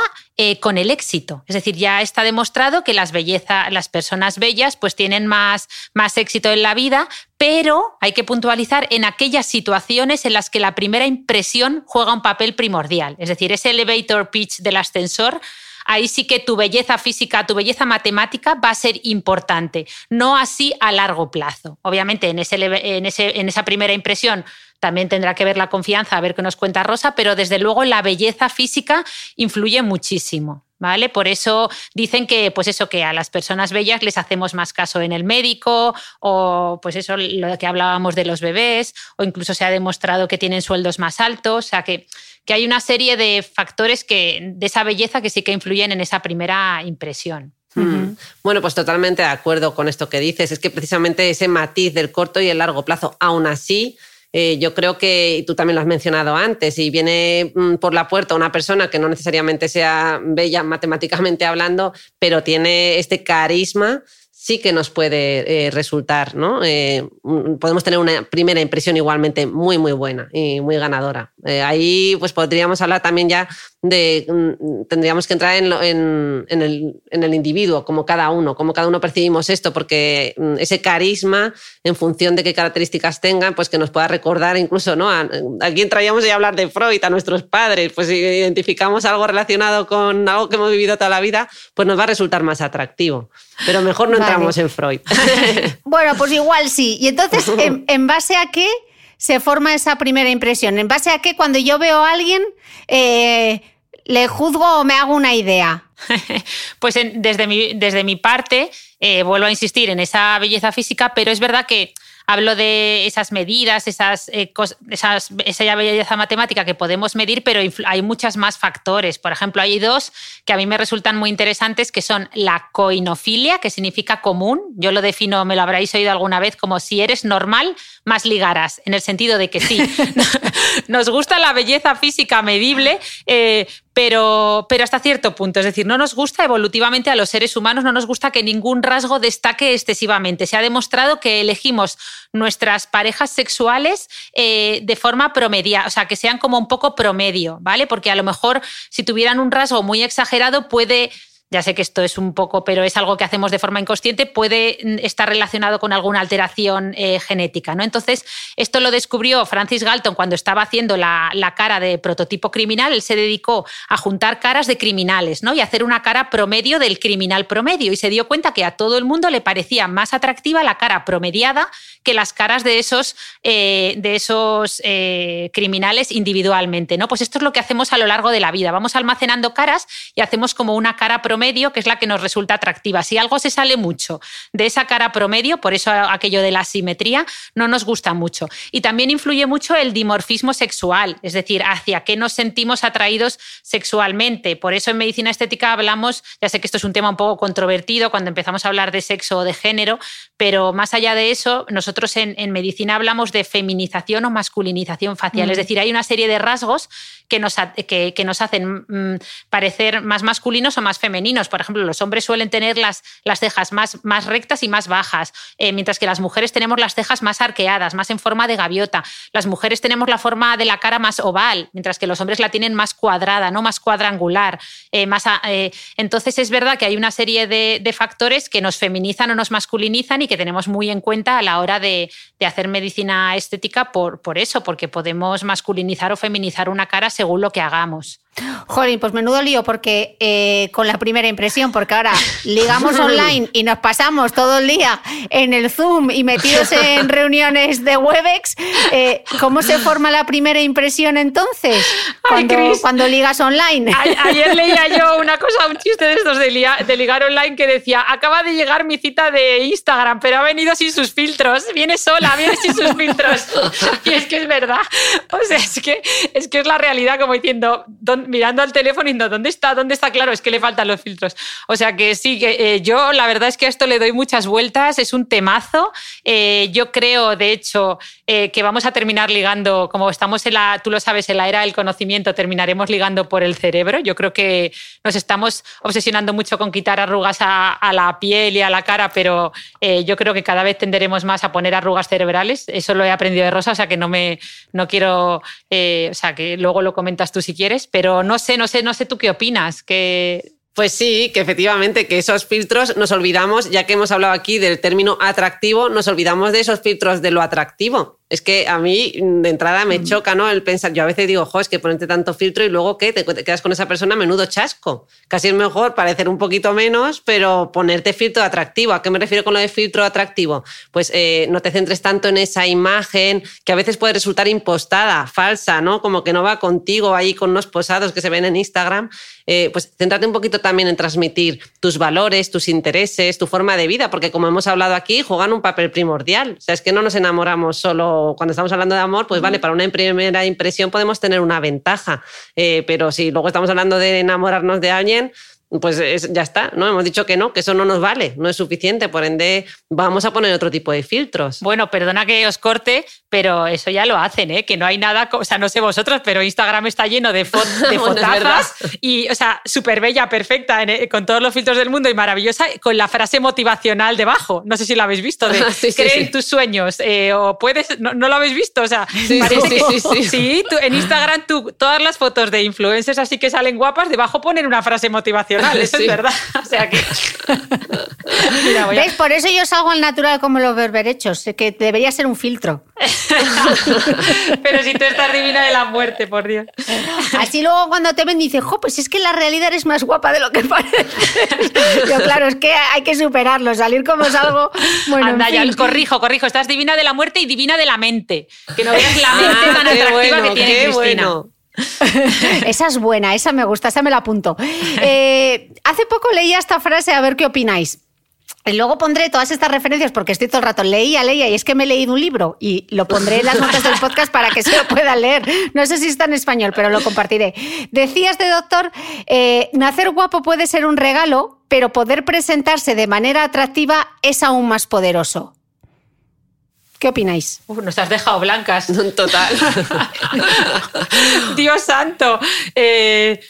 con el éxito. Es decir, ya está demostrado que las, belleza, las personas bellas pues tienen más, más éxito en la vida, pero hay que puntualizar en aquellas situaciones en las que la primera impresión juega un papel primordial. Es decir, ese elevator pitch del ascensor ahí sí que tu belleza física, tu belleza matemática va a ser importante, no así a largo plazo. Obviamente en, esa primera impresión también tendrá que ver la confianza, a ver qué nos cuenta Rosa, pero desde luego la belleza física influye muchísimo. ¿Vale? Por eso dicen que, pues eso, que a las personas bellas les hacemos más caso en el médico, o pues eso, lo que hablábamos de los bebés, o incluso se ha demostrado que tienen sueldos más altos. O sea que que hay una serie de factores que, de esa belleza que sí que influyen en esa primera impresión. Mm. Bueno, pues totalmente de acuerdo con esto que dices. Es que precisamente ese matiz del corto y el largo plazo, aún así, eh, yo creo que tú también lo has mencionado antes, y viene mm, por la puerta una persona que no necesariamente sea bella matemáticamente hablando, pero tiene este carisma sí que nos puede eh, resultar, ¿no? Eh, podemos tener una primera impresión igualmente muy, muy buena y muy ganadora. Eh, ahí pues podríamos hablar también ya de, mm, tendríamos que entrar en, en, el, en, el, individuo, como cada uno, como cada uno percibimos esto, porque mm, ese carisma, en función de qué características tengan, pues que nos pueda recordar incluso, ¿no? A, alguien traíamos ya hablar de Freud, a nuestros padres, pues si identificamos algo relacionado con algo que hemos vivido toda la vida, pues nos va a resultar más atractivo. Pero mejor no entramos en Freud. bueno, pues igual sí. Y entonces, ¿en, base a qué se forma esa primera impresión? ¿En base a qué cuando yo veo a alguien eh, le juzgo o me hago una idea? pues desde, mi, desde mi parte, eh, vuelvo a insistir en esa belleza física, pero es verdad que hablo de esas medidas, esas, eh, esa belleza matemática que podemos medir, pero hay muchos más factores. Por ejemplo, hay dos que a mí me resultan muy interesantes, que son la coinofilia, que significa común. Yo lo defino, me lo habréis oído alguna vez, como si eres normal, más ligarás, en el sentido de que sí, nos gusta la belleza física medible, eh, pero, pero hasta cierto punto. Es decir, no nos gusta evolutivamente a los seres humanos, no nos gusta que ningún rasgo destaque excesivamente. Se ha demostrado que elegimos nuestras parejas sexuales eh, de forma promedia, o sea, que sean como un poco promedio, ¿vale? Porque a lo mejor si tuvieran un rasgo muy exagerado puede ya sé que esto es un poco, pero es algo que hacemos de forma inconsciente, puede mm, estar relacionado con alguna alteración eh, genética. ¿no? Entonces, esto lo descubrió Francis Galton cuando estaba haciendo la, cara de prototipo criminal. Él se dedicó a juntar caras de criminales ¿no? y hacer una cara promedio del criminal promedio. Y se dio cuenta que a todo el mundo le parecía más atractiva la cara promediada que las caras de esos, eh, de esos eh, criminales individualmente. ¿no? Pues esto es lo que hacemos a lo largo de la vida. Vamos almacenando caras y hacemos como una cara promedio promedio, que es la que nos resulta atractiva. Si algo se sale mucho de esa cara promedio, por eso aquello de la simetría, no nos gusta mucho. Y también influye mucho el dimorfismo sexual, es decir, hacia qué nos sentimos atraídos sexualmente. Por eso en medicina estética hablamos, ya sé que esto es un tema un poco controvertido cuando empezamos a hablar de sexo o de género, pero más allá de eso, nosotros en, medicina hablamos de feminización o masculinización facial, es decir, hay una serie de rasgos que nos, que, nos hacen mm, parecer más masculinos o más femeninos por ejemplo, los hombres suelen tener las, las cejas más, más rectas y más bajas, eh, mientras que las mujeres tenemos las cejas más arqueadas, más en forma de gaviota. Las mujeres tenemos la forma de la cara más oval, mientras que los hombres la tienen más cuadrada, no más cuadrangular. Eh, eh, entonces es verdad que hay una serie de, factores que nos feminizan o nos masculinizan y que tenemos muy en cuenta a la hora de, de hacer medicina estética por, por eso, porque podemos masculinizar o feminizar una cara según lo que hagamos. Jolín, pues menudo lío, porque eh, con la primera impresión, porque ahora ligamos online y nos pasamos todo el día en el Zoom y metidos en reuniones de Webex, eh, ¿cómo se forma la primera impresión entonces? Cuando, ligas online. ayer leía yo una cosa, un chiste de estos de, ligar online que decía: Acaba de llegar mi cita de Instagram, pero ha venido sin sus filtros. Viene sola, viene sin sus filtros. Y es que es verdad. O sea, es que es, que es la realidad, como diciendo, mirando al teléfono y diciendo, ¿dónde está? ¿Dónde está? Claro, es que le faltan los filtros. O sea que sí, que eh, yo la verdad es que a esto le doy muchas vueltas, es un temazo. Eh, yo creo, de hecho, eh, que vamos a terminar ligando, como estamos en la, tú lo sabes, en la era del conocimiento, terminaremos ligando por el cerebro. Yo creo que nos estamos obsesionando mucho con quitar arrugas a, la piel y a la cara, pero yo creo que cada vez tenderemos más a poner arrugas cerebrales. Eso lo he aprendido de Rosa, o sea que no me no quiero, o sea que luego lo comentas tú si quieres, pero no sé, no sé, no sé tú qué opinas, que pues sí, que efectivamente que esos filtros nos olvidamos, ya que hemos hablado aquí del término atractivo, nos olvidamos de esos filtros de lo atractivo. Es que a mí de entrada me mm. choca, ¿no? El pensar, yo a veces digo, jo, es que ponerte tanto filtro y luego ¿qué? Te, quedas con esa persona menudo chasco. Casi es mejor parecer un poquito menos, pero ponerte filtro atractivo. ¿A qué me refiero con lo de filtro atractivo? Pues eh, no te centres tanto en esa imagen que a veces puede resultar impostada, falsa, ¿no? Como que no va contigo ahí con unos posados que se ven en Instagram. Eh, pues céntrate un poquito también en transmitir tus valores, tus intereses, tu forma de vida, porque como hemos hablado aquí, juegan un papel primordial. O sea, es que no nos enamoramos solo cuando estamos hablando de amor, pues vale, para una primera impresión podemos tener una ventaja, eh, pero si luego estamos hablando de enamorarnos de alguien, pues ya está, ¿no? Hemos dicho que no, que eso no nos vale, no es suficiente, por ende vamos a poner otro tipo de filtros. Bueno, perdona que os corte, pero eso ya lo hacen, ¿eh? Que no hay nada, o sea, no sé vosotros, pero Instagram está lleno de, fotazas y, o sea, súper bella, perfecta, eh, con todos los filtros del mundo y maravillosa, con la frase motivacional debajo. No sé si la habéis visto, de cree en tus sueños, eh, o puedes, no, lo habéis visto, o sea, sí, sí, sí, en Instagram tú, todas las fotos de influencers así que salen guapas, debajo ponen una frase motivacional eso es verdad. O sea que. ¿Ves? Por eso yo salgo al natural como los berberechos, que debería ser un filtro. Pero si tú estás divina de la muerte, por Dios. Así luego cuando te ven dices, jo, pues es que la realidad eres más guapa de lo que parece. Yo, claro, es que hay que superarlo, salir como salgo. Bueno, Anda, ya, corrijo, corrijo. Estás divina de la muerte y divina de la mente. Que no veas la mente ah, tan atractiva que tiene Cristina. esa es buena, esa me gusta, esa me la apunto. Eh, hace poco leía esta frase, a ver qué opináis. Luego pondré todas estas referencias porque estoy todo el rato leía, leía y es que me he leído un libro y lo pondré en las notas del podcast para que se lo pueda leer. No sé si está en español, pero lo compartiré. Decía este doctor, eh, nacer guapo puede ser un regalo, pero poder presentarse de manera atractiva es aún más poderoso. ¿Qué opináis? nos has dejado blancas. Total. Dios santo. Eh,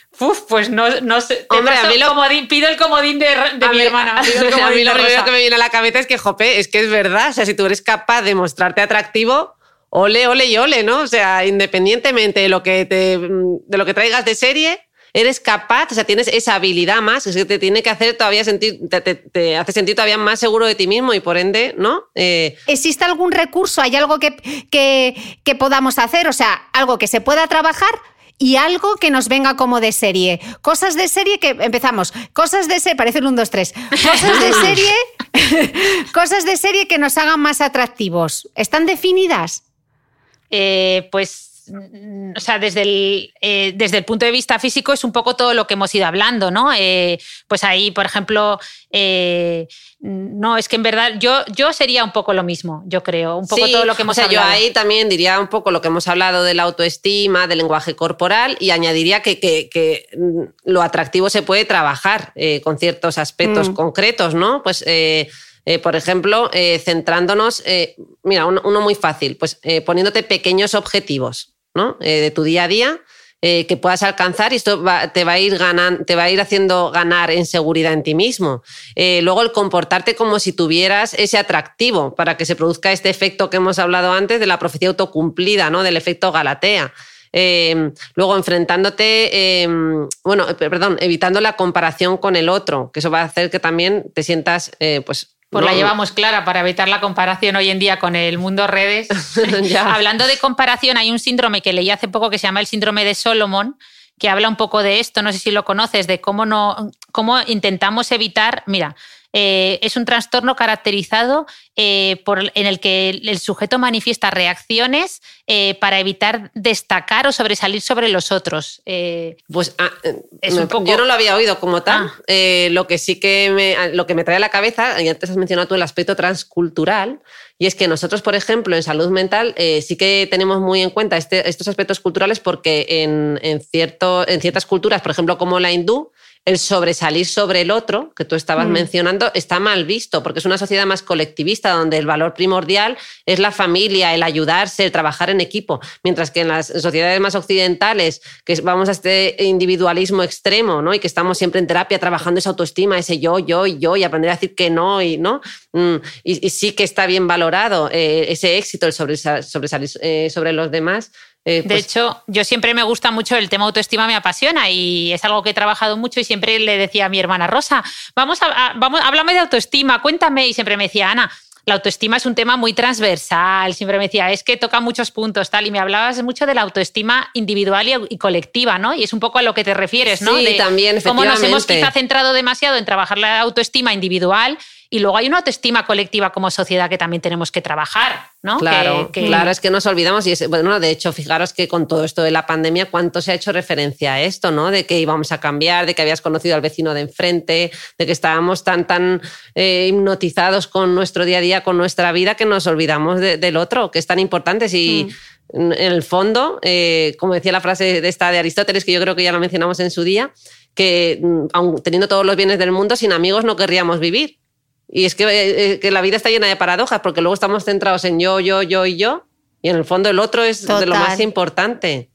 pues no, no sé. Hombre, a mí lo... comodín, pido el comodín de, mi hermana. a mí lo primero que me viene a la cabeza es que, jope, es que es verdad. O sea, si tú eres capaz de mostrarte atractivo, ole, ole y ole, ¿no? O sea, independientemente de lo que, te, de lo que traigas de serie, eres capaz, o sea, tienes esa habilidad más, es que te tiene que hacer todavía sentir, te, hace sentir todavía más seguro de ti mismo y por ende, ¿no? Eh, ¿Existe algún recurso? ¿Hay algo que, que, que podamos hacer? O sea, algo que se pueda trabajar y algo que nos venga como de serie. Cosas de serie que empezamos. Cosas de serie, parece el 1, 2, 3. Cosas de serie, cosas de serie que nos hagan más atractivos. ¿Están definidas? Eh, pues o sea, desde el, eh, desde el punto de vista físico es un poco todo lo que hemos ido hablando, ¿no? Eh, pues ahí, por ejemplo, no, es que en verdad yo, yo sería un poco lo mismo, yo creo, un poco todo lo que hemos o sea, Yo ahí también diría un poco lo que hemos hablado de la autoestima, del lenguaje corporal y añadiría que, que, mm, lo atractivo se puede trabajar con ciertos aspectos mm. concretos, ¿no? Pues eh, por ejemplo, eh, centrándonos, eh, mira, uno, muy fácil, pues poniéndote pequeños objetivos ¿no? de tu día a día que puedas alcanzar y esto te, va a ir ganando, te va a ir haciendo ganar en seguridad en ti mismo. luego el comportarte como si tuvieras ese atractivo para que se produzca este efecto que hemos hablado antes de la profecía autocumplida, ¿no? del efecto Galatea. luego enfrentándote, bueno, perdón, evitando la comparación con el otro, que eso va a hacer que también te sientas pues pues la llevamos clara para evitar la comparación hoy en día con el mundo redes. Hablando de comparación, hay un síndrome que leí hace poco que se llama el síndrome de Solomon, que habla un poco de esto, no sé si lo conoces, de cómo, no, cómo intentamos evitar, mira, eh, es un trastorno caracterizado eh, por, en el que el sujeto manifiesta reacciones eh, para evitar destacar o sobresalir sobre los otros. pues ah, yo no lo había oído como tal. Ah. lo que sí que me, lo que me trae a la cabeza, y antes has mencionado tú el aspecto transcultural, y es que nosotros, por ejemplo, en salud mental sí que tenemos muy en cuenta este, estos aspectos culturales porque en, en, cierto, en ciertas culturas, por ejemplo, como la hindú, el sobresalir sobre el otro, que tú estabas mm. mencionando, está mal visto, porque es una sociedad más colectivista, donde el valor primordial es la familia, el ayudarse, el trabajar en equipo, mientras que en las sociedades más occidentales, que vamos a este individualismo extremo, ¿no? Y que estamos siempre en terapia trabajando esa autoestima, ese yo, yo y yo, y aprender a decir que no, y no. Mm, y, sí que está bien valorado eh, ese éxito, el sobresalir eh, sobre los demás, eh, de pues hecho, yo siempre me gusta mucho el tema autoestima, me apasiona y es algo que he trabajado mucho y siempre le decía a mi hermana Rosa, vamos a, vamos, háblame de autoestima, cuéntame. Y siempre me decía, Ana, la autoestima es un tema muy transversal. Siempre me decía, es que toca muchos puntos, tal. Y me hablabas mucho de la autoestima individual y, colectiva, ¿no? Y es un poco a lo que te refieres, ¿no? Sí, también, Cómo nos hemos quizá centrado demasiado en trabajar la autoestima individual y luego hay una autoestima colectiva como sociedad que también tenemos que trabajar, ¿no? Claro, claro, es que nos olvidamos y es, bueno, de hecho, fijaros que con todo esto de la pandemia, cuánto se ha hecho referencia a esto, ¿no? De que íbamos a cambiar, de que habías conocido al vecino de enfrente, de que estábamos tan, tan eh, hipnotizados con nuestro día a día, con nuestra vida, que nos olvidamos del otro, que es tan importante. Si, mm. en el fondo, eh, como decía la frase de esta de Aristóteles, que yo creo que ya lo mencionamos en su día, que mm, aun teniendo todos los bienes del mundo, sin amigos no querríamos vivir. Y es eh, eh, que, la vida está llena de paradojas, porque luego estamos centrados en yo, yo, yo y yo, y en el fondo el otro es de lo más importante.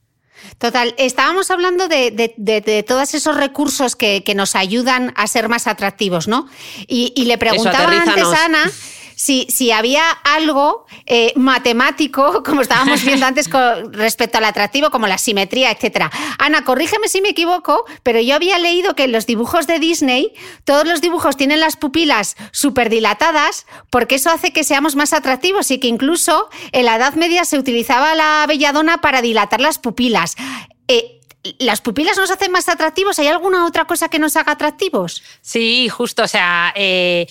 Total, estábamos hablando de, todos esos recursos que, nos ayudan a ser más atractivos, ¿no? Y, le preguntaba antes a Ana si, había algo eh, matemático, como estábamos viendo antes con respecto al atractivo, como la simetría, etc. Ana, corrígeme si me equivoco, pero yo había leído que en los dibujos de Disney, todos los dibujos tienen las pupilas súper dilatadas, porque eso hace que seamos más atractivos y que incluso en la Edad Media se utilizaba la belladona para dilatar las pupilas. Eh, ¿Las pupilas nos hacen más atractivos? ¿Hay alguna otra cosa que nos haga atractivos? Sí, justo, o sea, eh,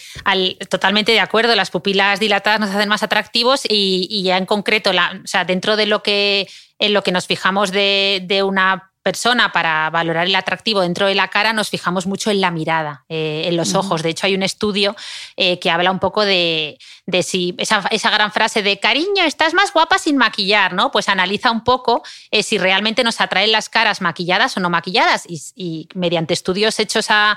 totalmente de acuerdo, las pupilas dilatadas nos hacen más atractivos y, ya en concreto, o sea, dentro de lo que, en lo que nos fijamos de, de una persona para valorar el atractivo dentro de la cara nos fijamos mucho en la mirada, eh, en los ojos. De hecho, hay un estudio eh, que habla un poco de, si esa, gran frase de cariño, estás más guapa sin maquillar, ¿no? Pues analiza un poco eh, si realmente nos atraen las caras maquilladas o no maquilladas. Y, mediante estudios hechos a,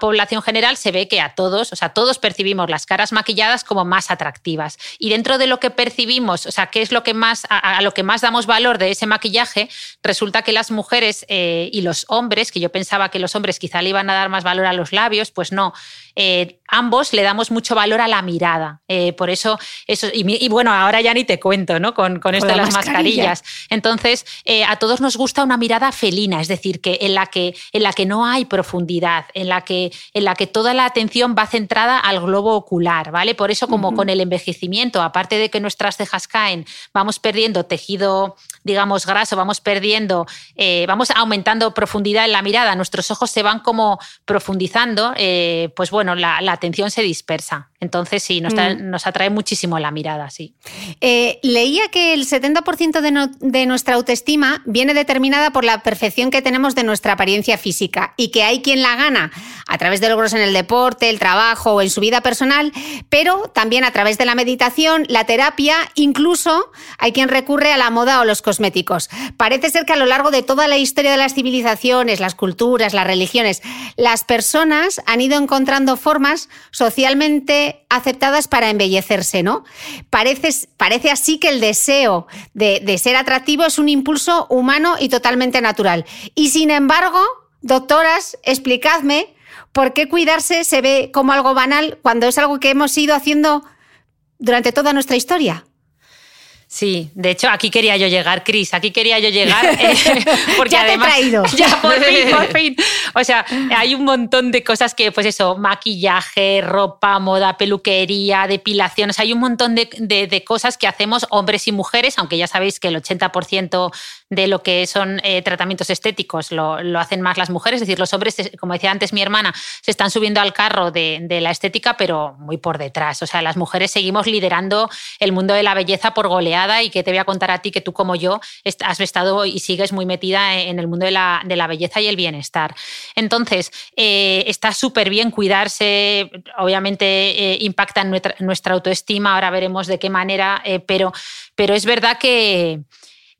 población general se ve que a todos, o sea, todos percibimos las caras maquilladas como más atractivas. Y dentro de lo que percibimos, o sea, qué es lo que más, a lo que más damos valor de ese maquillaje, resulta que las mujeres mujeres eh, y los hombres, que yo pensaba que los hombres quizá le iban a dar más valor a los labios, pues no. Eh, ambos le damos mucho valor a la mirada. Eh, por eso, eso y, bueno, ahora ya ni te cuento, ¿no? Con, esto de las mascarillas. Entonces, eh, a todos nos gusta una mirada felina, es decir, que en la que, en la que no hay profundidad, en la, que, en la que toda la atención va centrada al globo ocular, ¿vale? Por eso, como con el envejecimiento, aparte de que nuestras cejas caen, vamos perdiendo tejido, digamos, graso, vamos perdiendo, eh, vamos aumentando profundidad en la mirada, nuestros ojos se van como profundizando, pues bueno, la, la atención se dispersa. Entonces, sí, nos, mm. nos atrae muchísimo la mirada, sí. Eh, leía que el 70% de, de, nuestra autoestima viene determinada por la perfección que tenemos de nuestra apariencia física y que hay quien la gana a través de logros en el deporte, el trabajo o en su vida personal, pero también a través de la meditación, la terapia, incluso hay quien recurre a la moda o los cosméticos. Parece ser que a lo largo de toda la historia de las civilizaciones, las culturas, las religiones, las personas han ido encontrando formas socialmente aceptadas para embellecerse, ¿no? Parece, parece así que el deseo de, de ser atractivo es un impulso humano y totalmente natural. Y sin embargo, doctoras, explicadme por qué cuidarse se ve como algo banal cuando es algo que hemos ido haciendo durante toda nuestra historia. Sí, de hecho aquí quería yo llegar, Cris, aquí quería yo llegar eh, porque ya además te he traído. ya por fin, por fin. O sea, hay un montón de cosas que, pues eso, maquillaje, ropa, moda, peluquería, depilación, o sea, hay un montón de, de cosas que hacemos hombres y mujeres, aunque ya sabéis que el 80% de lo que son eh, tratamientos estéticos lo, hacen más las mujeres, es decir, los hombres, como decía antes mi hermana, se están subiendo al carro de, la estética, pero muy por detrás. O sea, las mujeres seguimos liderando el mundo de la belleza por goleada y que te voy a contar a ti que tú como yo has estado y sigues muy metida en el mundo de la, belleza y el bienestar. Entonces, eh, está súper bien cuidarse, obviamente eh, impacta en nuestra, autoestima, ahora veremos de qué manera, pero, pero es verdad que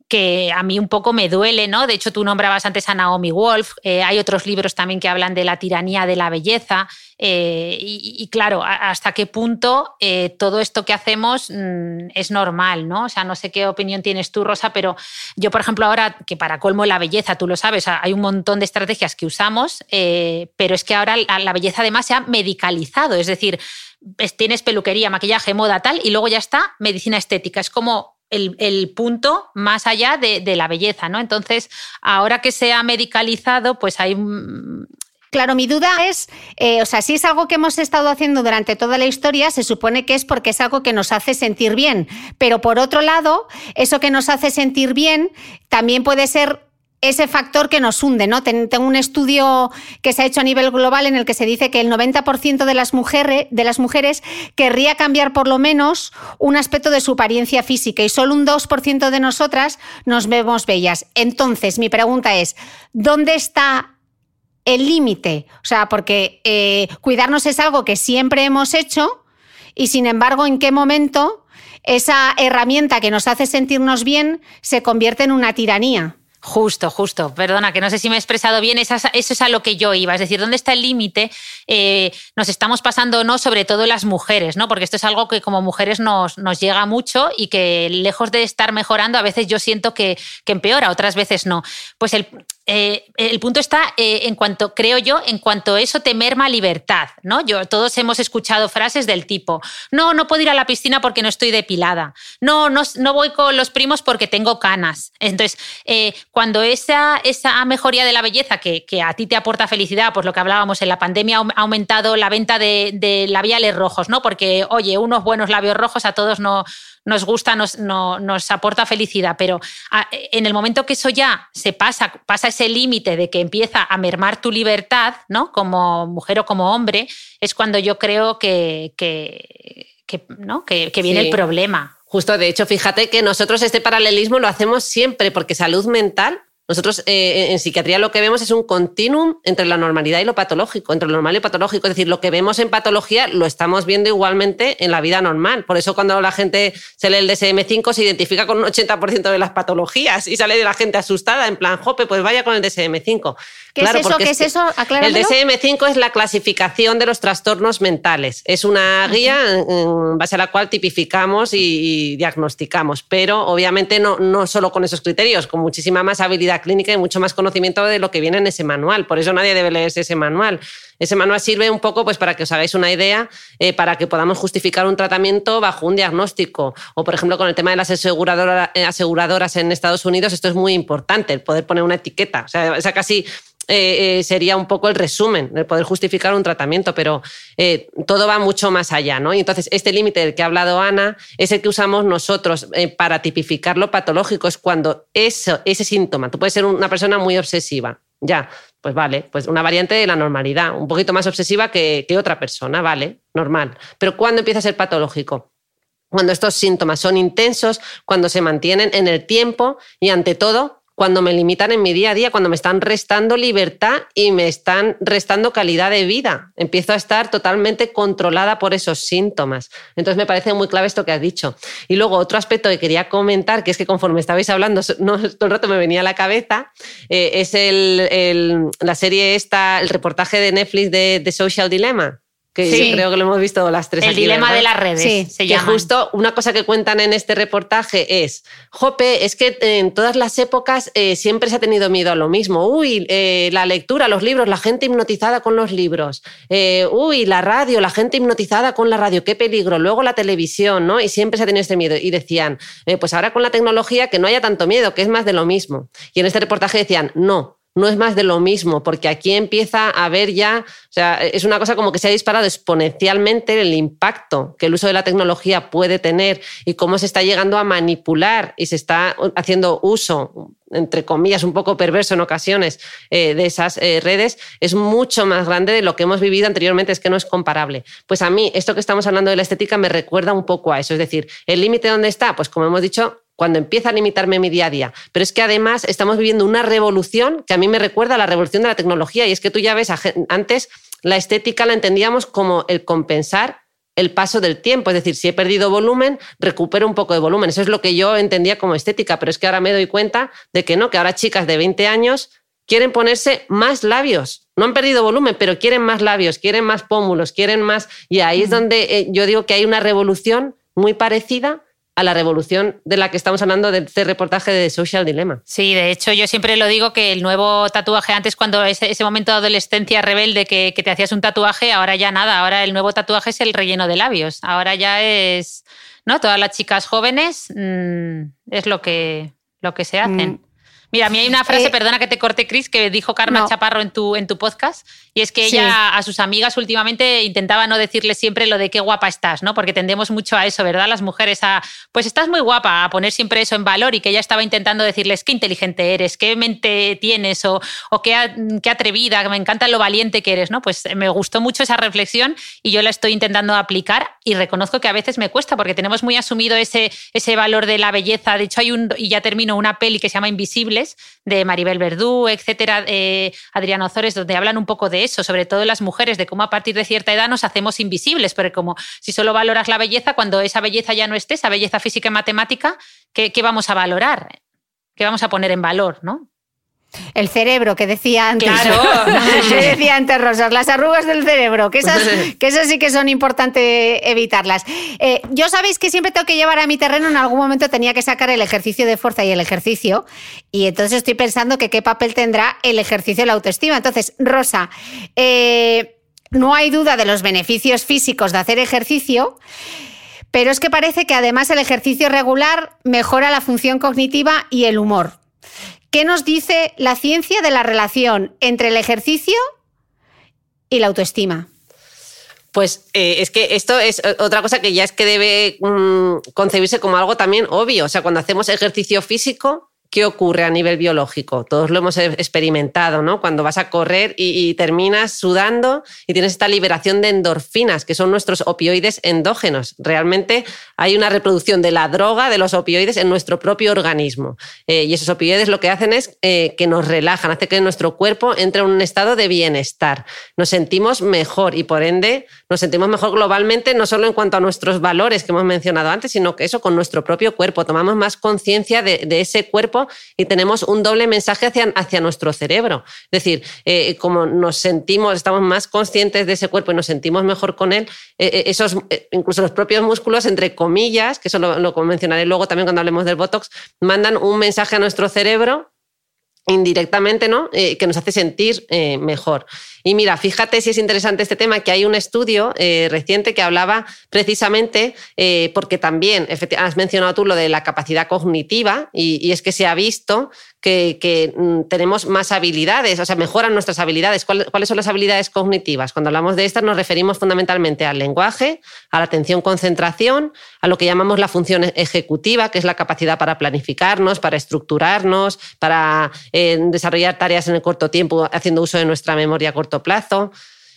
que a mí un poco me duele, ¿no? De hecho, tú nombrabas antes a Naomi Wolf, eh, hay otros libros también que hablan de la tiranía de la belleza, eh, y, claro, hasta qué punto eh, todo esto que hacemos mm, es normal, ¿no? O sea, no sé qué opinión tienes tú, Rosa, pero yo, por ejemplo, ahora que para colmo la belleza, tú lo sabes, hay un montón de estrategias que usamos, pero es que ahora la belleza además se ha medicalizado, es decir, tienes peluquería, maquillaje, moda, tal, y luego ya está medicina estética. Es como el, punto más allá de, la belleza, ¿no? Entonces, ahora que se ha medicalizado, pues hay Claro, mi duda es, eh, o sea, si es algo que hemos estado haciendo durante toda la historia, se supone que es porque es algo que nos hace sentir bien. Pero por otro lado, eso que nos hace sentir bien también puede ser ese factor que nos hunde, ¿no? Tengo un estudio que se ha hecho a nivel global en el que se dice que el 90% de las, mujeres, de las mujeres querría cambiar por lo menos un aspecto de su apariencia física y solo un 2% de nosotras nos vemos bellas. Entonces, mi pregunta es, ¿dónde está el límite? O sea, porque eh, cuidarnos es algo que siempre hemos hecho y sin embargo, ¿en qué momento esa herramienta que nos hace sentirnos bien se convierte en una tiranía? Justo, justo. Perdona, que no sé si me he expresado bien. Eso es a lo que yo iba. Es decir, ¿dónde está el límite? Eh, nos estamos pasando no, sobre todo las mujeres, ¿no? Porque esto es algo que como mujeres nos, nos llega mucho y que lejos de estar mejorando, a veces yo siento que, que empeora, otras veces no. Pues el, eh, el punto está eh, en cuanto, creo yo, en cuanto eso te merma libertad, ¿no? Yo, todos hemos escuchado frases del tipo, no, no puedo ir a la piscina porque no estoy depilada, no, no, no voy con los primos porque tengo canas. Entonces, eh, cuando esa, esa mejoría de la belleza que, que, a ti te aporta felicidad, pues lo que hablábamos en la pandemia ha aumentado la venta de, de labiales rojos, ¿no? Porque, oye, unos buenos labios rojos a todos no nos gusta, nos, nos aporta felicidad, pero en el momento que eso ya se pasa, pasa ese límite de que empieza a mermar tu libertad, ¿no? Como mujer o como hombre, es cuando yo creo que, que, ¿no? que, viene el problema. Justo, de hecho, fíjate que nosotros este paralelismo lo hacemos siempre, porque salud mental nosotros eh, en psiquiatría lo que vemos es un continuum entre la normalidad y lo patológico, entre lo normal y lo patológico. Es decir, lo que vemos en patología lo estamos viendo igualmente en la vida normal. Por eso cuando la gente se lee el DSM-5 se identifica con un 80% de las patologías y sale de la gente asustada en plan, jope, pues vaya con el DSM-5. ¿Qué es eso? ¿Qué es, eso? El DSM-5 es la clasificación de los trastornos mentales. Es una guía en base a la cual tipificamos y, diagnosticamos, pero obviamente no, no solo con esos criterios, con muchísima más habilidad clínica y mucho más conocimiento de lo que viene en ese manual. Por eso nadie debe leerse ese manual. Ese manual sirve un poco pues, para que os hagáis una idea, eh, para que podamos justificar un tratamiento bajo un diagnóstico. O, por ejemplo, con el tema de las eh, aseguradoras en Estados Unidos, esto es muy importante, el poder poner una etiqueta. O sea, esa casi eh, sería un poco el resumen, el poder justificar un tratamiento, pero todo va mucho más allá, ¿no? Y entonces, este límite del que ha hablado Ana es el que usamos nosotros para tipificar lo patológico, es cuando eso, ese síntoma, tú puedes ser una persona muy obsesiva, ya, pues vale, pues una variante de la normalidad, un poquito más obsesiva que, que otra persona, vale, normal. Pero ¿cuándo empieza a ser patológico? Cuando estos síntomas son intensos, cuando se mantienen en el tiempo y ante todo cuando me limitan en mi día a día, cuando me están restando libertad y me están restando calidad de vida. Empiezo a estar totalmente controlada por esos síntomas. Entonces me parece muy clave esto que has dicho. Y luego otro aspecto que quería comentar, que es que conforme estabais hablando, no, todo el rato me venía a la cabeza, eh, es el, la serie esta, el reportaje de Netflix de The Social Dilemma que creo que lo hemos visto las tres. El dilema de las redes. Sí, se que justo una cosa que cuentan en este reportaje es, Jope, es que en todas las épocas eh, siempre se ha tenido miedo a lo mismo. Uy, eh, la lectura, los libros, la gente hipnotizada con los libros. Eh, uy, la radio, la gente hipnotizada con la radio, qué peligro. Luego la televisión, ¿no? Y siempre se ha tenido este miedo. Y decían, pues ahora con la tecnología que no haya tanto miedo, que es más de lo mismo. Y en este reportaje decían, no, no es más de lo mismo, porque aquí empieza a haber ya, o sea, es una cosa como que se ha disparado exponencialmente el impacto que el uso de la tecnología puede tener y cómo se está llegando a manipular y se está haciendo uso entre comillas, un poco perverso en ocasiones eh, de esas eh, redes, es mucho más grande de lo que hemos vivido anteriormente, es que no es comparable. Pues a mí, esto que estamos hablando de la estética me recuerda un poco a eso, es decir, ¿el límite dónde está? Pues como hemos dicho, cuando empieza a limitarme mi día a día. Pero es que además estamos viviendo una revolución que a mí me recuerda a la revolución de la tecnología y es que tú ya ves, antes la estética la entendíamos como el compensar el paso del tiempo, es decir, si he perdido volumen, recupero un poco de volumen. Eso es lo que yo entendía como estética, pero es que ahora me doy cuenta de que no, que ahora chicas de 20 años quieren ponerse más labios. No han perdido volumen, pero quieren más labios, quieren más pómulos, quieren más... Y ahí es donde eh, yo digo que hay una revolución muy parecida a la revolución de la que estamos hablando de este reportaje de Social Dilemma. Sí, de hecho yo siempre lo digo que el nuevo tatuaje, antes cuando ese, ese momento de adolescencia rebelde que, que, te hacías un tatuaje, ahora ya nada, ahora el nuevo tatuaje es el relleno de labios, ahora ya es, ¿no? Todas las chicas jóvenes mm, es lo que, lo que se hacen. Mira, a mí hay una frase, eh, perdona que te corte, Cris, que dijo Karma Chaparro en tu, en tu podcast, y es que ella a sus amigas últimamente intentaba no decirle siempre lo de qué guapa estás, ¿no? Porque tendemos mucho a eso, ¿verdad? Las mujeres a, pues estás muy guapa, a poner siempre eso en valor y que ella estaba intentando decirles qué inteligente eres, qué mente tienes o, o qué, qué atrevida, me encanta lo valiente que eres, ¿no? Pues me gustó mucho esa reflexión y yo la estoy intentando aplicar y reconozco que a veces me cuesta porque tenemos muy asumido ese, ese valor de la belleza. De hecho, hay un, y ya termino, una peli que se llama Invisibles de Maribel Verdú, etcétera, eh, Adriano Ozores, donde hablan un poco de eso, sobre todo las mujeres, de cómo a partir de cierta edad nos hacemos invisibles, porque como si solo valoras la belleza, cuando esa belleza ya no esté, esa belleza física y matemática, ¿qué, qué vamos a valorar? ¿Qué vamos a poner en valor? ¿no? El cerebro, que decía antes. Claro. que decía antes Rosas, las arrugas del cerebro, que esas, que esas sí que son importantes evitarlas. Eh, yo sabéis que siempre tengo que llevar a mi terreno, en algún momento tenía que sacar el ejercicio de fuerza y el ejercicio, y entonces estoy pensando que qué papel tendrá el ejercicio de la autoestima. Entonces, Rosa, eh, no hay duda de los beneficios físicos de hacer ejercicio. Pero es que parece que además el ejercicio regular mejora la función cognitiva y el humor. ¿Qué nos dice la ciencia de la relación entre el ejercicio y la autoestima? Pues eh, es que esto es otra cosa que ya es que debe mm, concebirse como algo también obvio. O sea, cuando hacemos ejercicio físico, ¿Qué ocurre a nivel biológico? Todos lo hemos experimentado, ¿no? Cuando vas a correr y, terminas sudando y tienes esta liberación de endorfinas, que son nuestros opioides endógenos. Realmente hay una reproducción de la droga, de los opioides en nuestro propio organismo. Eh, y esos opioides lo que hacen es eh, que nos relajan, hace que nuestro cuerpo entre en un estado de bienestar. Nos sentimos mejor y por ende nos sentimos mejor globalmente, no solo en cuanto a nuestros valores que hemos mencionado antes, sino que eso con nuestro propio cuerpo. Tomamos más conciencia de ese cuerpo y tenemos un doble mensaje hacia, nuestro cerebro. Es decir, eh, como nos sentimos, estamos más conscientes de ese cuerpo y nos sentimos mejor con él, eh, eh, esos, incluso los propios músculos, entre comillas, que eso lo, lo mencionaré luego también cuando hablemos del Botox, mandan un mensaje a nuestro cerebro indirectamente, ¿no? Eh, que nos hace sentir eh, mejor. Y mira, fíjate si es interesante este tema, que hay un estudio eh, reciente que hablaba precisamente, porque también has mencionado tú lo de la capacidad cognitiva, y, es que se ha visto que, mm, tenemos más habilidades, o sea, mejoran nuestras habilidades. ¿Cuáles son las habilidades cognitivas? Cuando hablamos de estas nos referimos fundamentalmente al lenguaje, a la atención concentración, a lo que llamamos la función ejecutiva, que es la capacidad para planificarnos, para estructurarnos, para eh, desarrollar tareas en el corto tiempo, haciendo uso de nuestra memoria a corto plazo.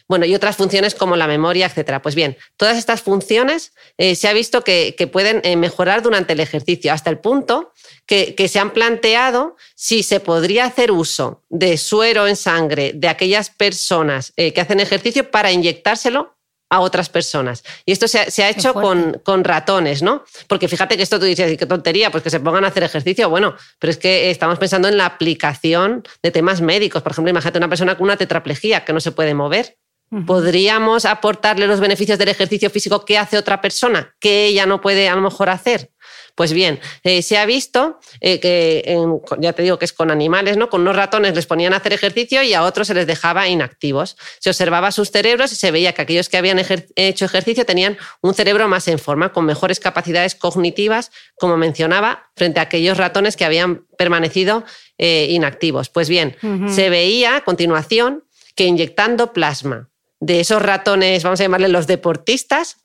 Bueno, y otras funciones como la memoria, etcétera. Pues bien, todas estas funciones eh, se ha visto que, pueden eh, mejorar durante el ejercicio, hasta el punto que, se han planteado si se podría hacer uso de suero en sangre de aquellas personas eh, que hacen ejercicio para inyectárselo a otras personas. Y esto se ha, hecho con, con, ratones, ¿no? Porque fíjate que esto tú dices, qué tontería, pues que se pongan a hacer ejercicio. Bueno, pero es que estamos pensando en la aplicación de temas médicos. Por ejemplo, imagínate una persona con una tetraplejía que no se puede mover. ¿Podríamos aportarle los beneficios del ejercicio físico que hace otra persona que ella no puede a lo mejor hacer? Pues bien, eh, se ha visto eh, que, ya te digo que es con animales, ¿no? Con unos ratones les ponían a hacer ejercicio y a otros se les dejaba inactivos. Se observaba sus cerebros y se veía que aquellos que habían hecho ejercicio tenían un cerebro más en forma, con mejores capacidades cognitivas, como mencionaba, frente a aquellos ratones que habían permanecido eh, inactivos. Pues bien, se veía a continuación que inyectando plasma de esos ratones, vamos a llamarle los deportistas,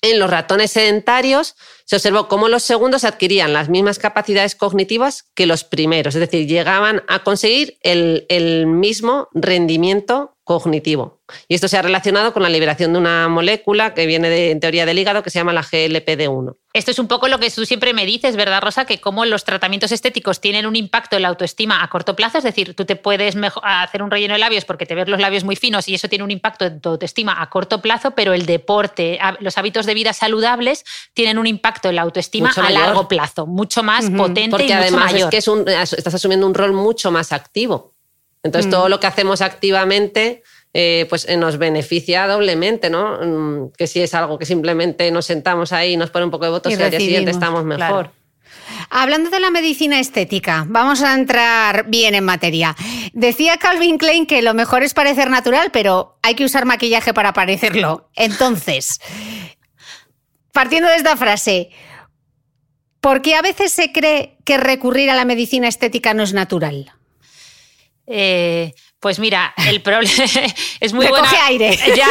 en los ratones sedentarios se observó cómo los segundos adquirían las mismas capacidades cognitivas que los primeros, es decir, llegaban a conseguir el, el mismo rendimiento cognitivo. Y esto se ha relacionado con la liberación de una molécula que viene de, en teoría del hígado que se llama la GLPD1. Esto es un poco lo que tú siempre me dices, ¿verdad, Rosa? Que como los tratamientos estéticos tienen un impacto en la autoestima a corto plazo, es decir, tú te puedes hacer un relleno de labios porque te ves los labios muy finos y eso tiene un impacto en tu autoestima a corto plazo, pero el deporte, los hábitos de vida saludables tienen un impacto en la autoestima a largo plazo, mucho más potente porque y mucho además es que estás asumiendo un rol mucho más activo. Entonces, mm. todo lo que hacemos activamente eh, pues eh, nos beneficia doblemente, ¿no? Mm, que si es algo que simplemente nos sentamos ahí y nos pone un poco de votos y, al día siguiente estamos mejor. Hablando de la medicina estética, vamos a entrar bien en materia. Decía Calvin Klein que lo mejor es parecer natural, pero hay que usar maquillaje para parecerlo. Entonces, partiendo de esta frase, ¿por qué a veces se cree que recurrir a la medicina estética no es natural? Eh, pues mira, el problema es muy bueno. aire. Ya,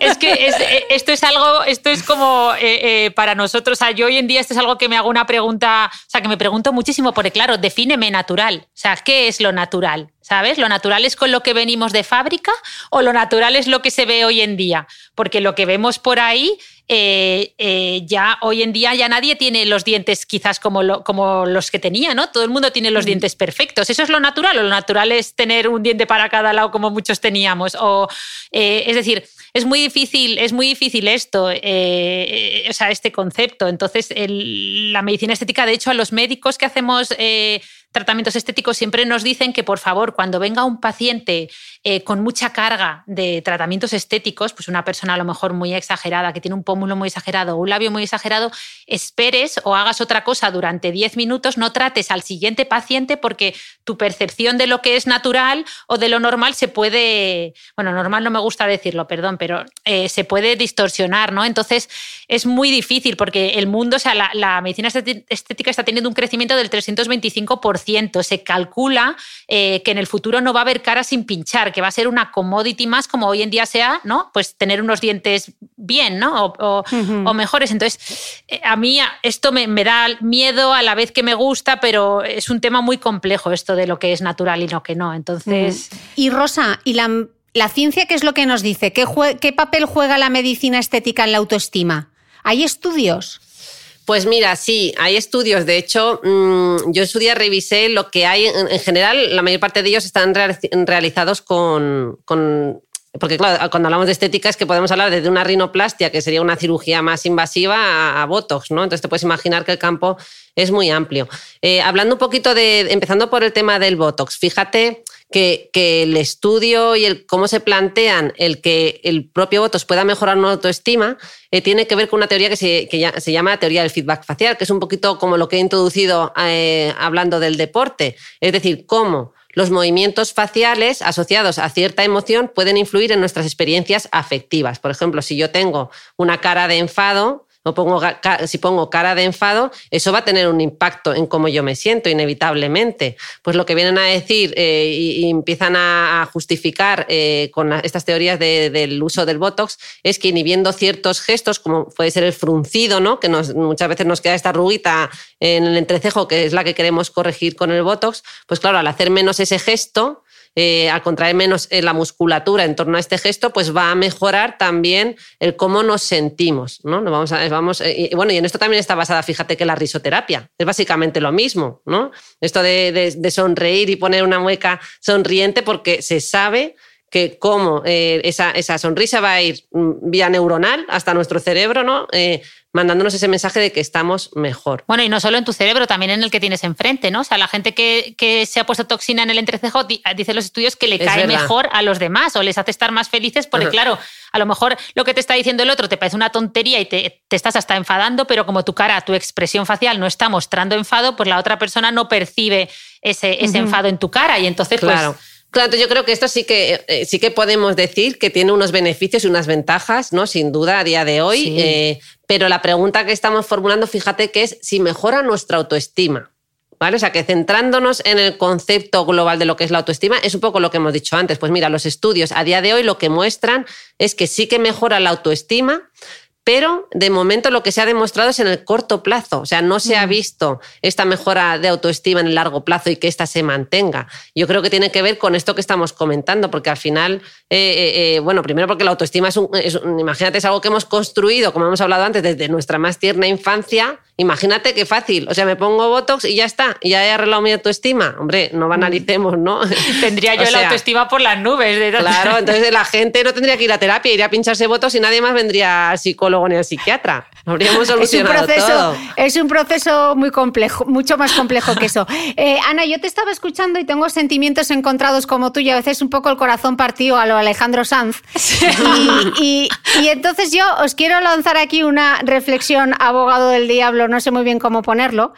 es que esto es algo, esto es como eh, eh, para nosotros. O sea, yo hoy en día esto es algo que me hago una pregunta, o sea, que me pregunto muchísimo, porque claro, defíneme natural. O sea, ¿qué es lo natural? ¿Sabes? ¿Lo natural es con lo que venimos de fábrica o lo natural es lo que se ve hoy en día? Porque lo que vemos por ahí eh, eh, ya hoy en día ya nadie tiene los dientes quizás como, como los que tenía, ¿no? Todo el mundo tiene los mm. dientes perfectos. ¿Eso es lo natural o lo natural es tener un diente para cada lado como muchos teníamos? O, eh, es decir, es muy difícil, es muy difícil esto, o sea, este concepto. Entonces, la medicina estética, de hecho, a los médicos que hacemos tratamientos estéticos siempre nos dicen que, por favor, cuando venga un paciente eh, con mucha carga de tratamientos estéticos, pues una persona a lo mejor muy exagerada, que tiene un pómulo muy exagerado o un labio muy exagerado, esperes o hagas otra cosa durante 10 minutos, no trates al siguiente paciente porque tu percepción de lo que es natural o de lo normal se puede, bueno, normal no me gusta decirlo, perdón, pero eh, se puede distorsionar, ¿no? Entonces es muy difícil porque el mundo, o sea, la, medicina estética está teniendo un crecimiento del 325%. Se calcula eh, que en el futuro no va a haber cara sin pinchar, que va a ser una commodity más como hoy en día sea, ¿no? Pues tener unos dientes bien, ¿no? O, mejores. Entonces, eh, a mí esto me, da miedo a la vez que me gusta, pero es un tema muy complejo esto de lo que es natural y lo que no. Entonces. Y Rosa, ¿y la, la, ciencia qué es lo que nos dice? ¿Qué, ¿Qué papel juega la medicina estética en la autoestima? ¿Hay estudios? Pues mira, sí, hay estudios. De hecho, mm, yo en su día revisé lo que hay. En general, la mayor parte de ellos están realizados con, porque claro, cuando hablamos de estética es que podemos hablar de una rinoplastia, que sería una cirugía más invasiva, a, Botox, ¿no? Entonces te puedes imaginar que el campo es muy amplio. Eh, hablando un poquito de, empezando por el tema del Botox, fíjate que, el estudio y el cómo se plantean el que el propio Botox pueda mejorar nuestra autoestima eh, tiene que ver con una teoría que se, se, llama la teoría del feedback facial, que es un poquito como lo que he introducido eh, hablando del deporte. Es decir, cómo los movimientos faciales asociados a cierta emoción pueden influir en nuestras experiencias afectivas. Por ejemplo, si yo tengo una cara de enfado, si pongo cara de enfado, eso va a tener un impacto en cómo yo me siento, inevitablemente. Pues lo que vienen a decir eh, y, empiezan a, justificar eh, con estas teorías del uso del Botox es que inhibiendo ciertos gestos, como puede ser el fruncido, ¿no? que muchas veces nos queda esta ruguita en el entrecejo, que es la que queremos corregir con el Botox, pues claro, al hacer menos ese gesto, eh, al contraer menos eh, la musculatura en torno a este gesto, pues va a mejorar también el cómo nos sentimos. ¿no? vamos a, vamos, eh, y, bueno, y en esto también está basada, fíjate que la risoterapia es básicamente lo mismo. ¿no? Esto de sonreír y poner una mueca sonriente porque se sabe que cómo eh, esa, esa, sonrisa va a ir mm, vía neuronal hasta nuestro cerebro, ¿no? Eh, mandándonos ese mensaje de que estamos mejor. Bueno, y no solo en tu cerebro, también en el que tienes enfrente, ¿no? O sea, la gente que, que se ha puesto toxina en el entrecejo, dicen los estudios que le cae mejor a los demás o les hace estar más felices porque, claro, a lo mejor lo que te está diciendo el otro te parece una tontería y te, te, estás hasta enfadando, pero como tu cara, tu expresión facial no está mostrando enfado, pues la otra persona no percibe ese, ese enfado en tu cara y entonces, claro. pues Claro, yo creo que esto sí que, eh, sí que podemos decir que tiene unos beneficios y unas ventajas, ¿no? Sin duda, a día de hoy. Eh, pero la pregunta que estamos formulando, fíjate que es si mejora nuestra autoestima. ¿Vale? O sea, que centrándonos en el concepto global de lo que es la autoestima, es un poco lo que hemos dicho antes. Pues mira, los estudios a día de hoy lo que muestran es que sí que mejora la autoestima, pero de momento lo que se ha demostrado es en el corto plazo, o sea, no se ha mm. visto esta mejora de autoestima en el largo plazo y que ésta se mantenga. Yo creo que tiene que ver con esto que estamos comentando, porque al final, eh, eh, eh, bueno, primero porque la autoestima es, un, imagínate, es algo que hemos construido, como hemos hablado antes, desde nuestra más tierna infancia. Imagínate qué fácil, o sea, me pongo Botox y ya está, y ya he arreglado mi autoestima. Hombre, no banalicemos, ¿no? Tendría yo la autoestima por las nubes. De claro, entonces la gente no tendría que ir a terapia, iría a pincharse Botox y nadie más vendría al psicólogo ni al psiquiatra. Habríamos solucionado es un proceso, todo. Es un proceso muy complejo, mucho más complejo que eso. Eh, Ana, yo te estaba escuchando y tengo sentimientos encontrados como tú y a veces un poco el corazón partido a lo Alejandro Sanz. Y, entonces yo os quiero lanzar aquí una reflexión, abogado del diablo, no sé muy bien cómo ponerlo,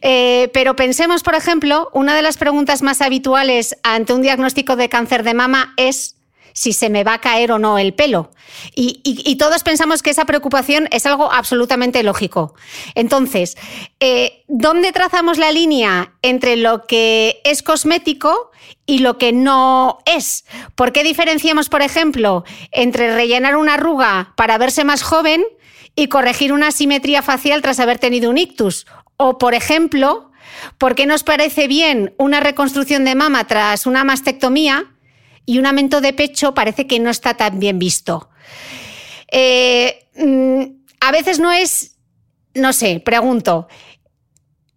eh, pero pensemos, por ejemplo, una de las preguntas más habituales ante un diagnóstico de cáncer de mama es si se me va a caer o no el pelo. Y, todos pensamos que esa preocupación es algo absolutamente lógico. Entonces, eh, ¿dónde trazamos la línea entre lo que es cosmético y lo que no es? ¿Por qué diferenciamos, por ejemplo, entre rellenar una arruga para verse más joven y corregir una simetría facial tras haber tenido un ictus? O, por ejemplo, ¿por qué nos parece bien una reconstrucción de mama tras una mastectomía? y un aumento de pecho parece que no está tan bien visto. Eh, mm, a veces no es, no sé, pregunto,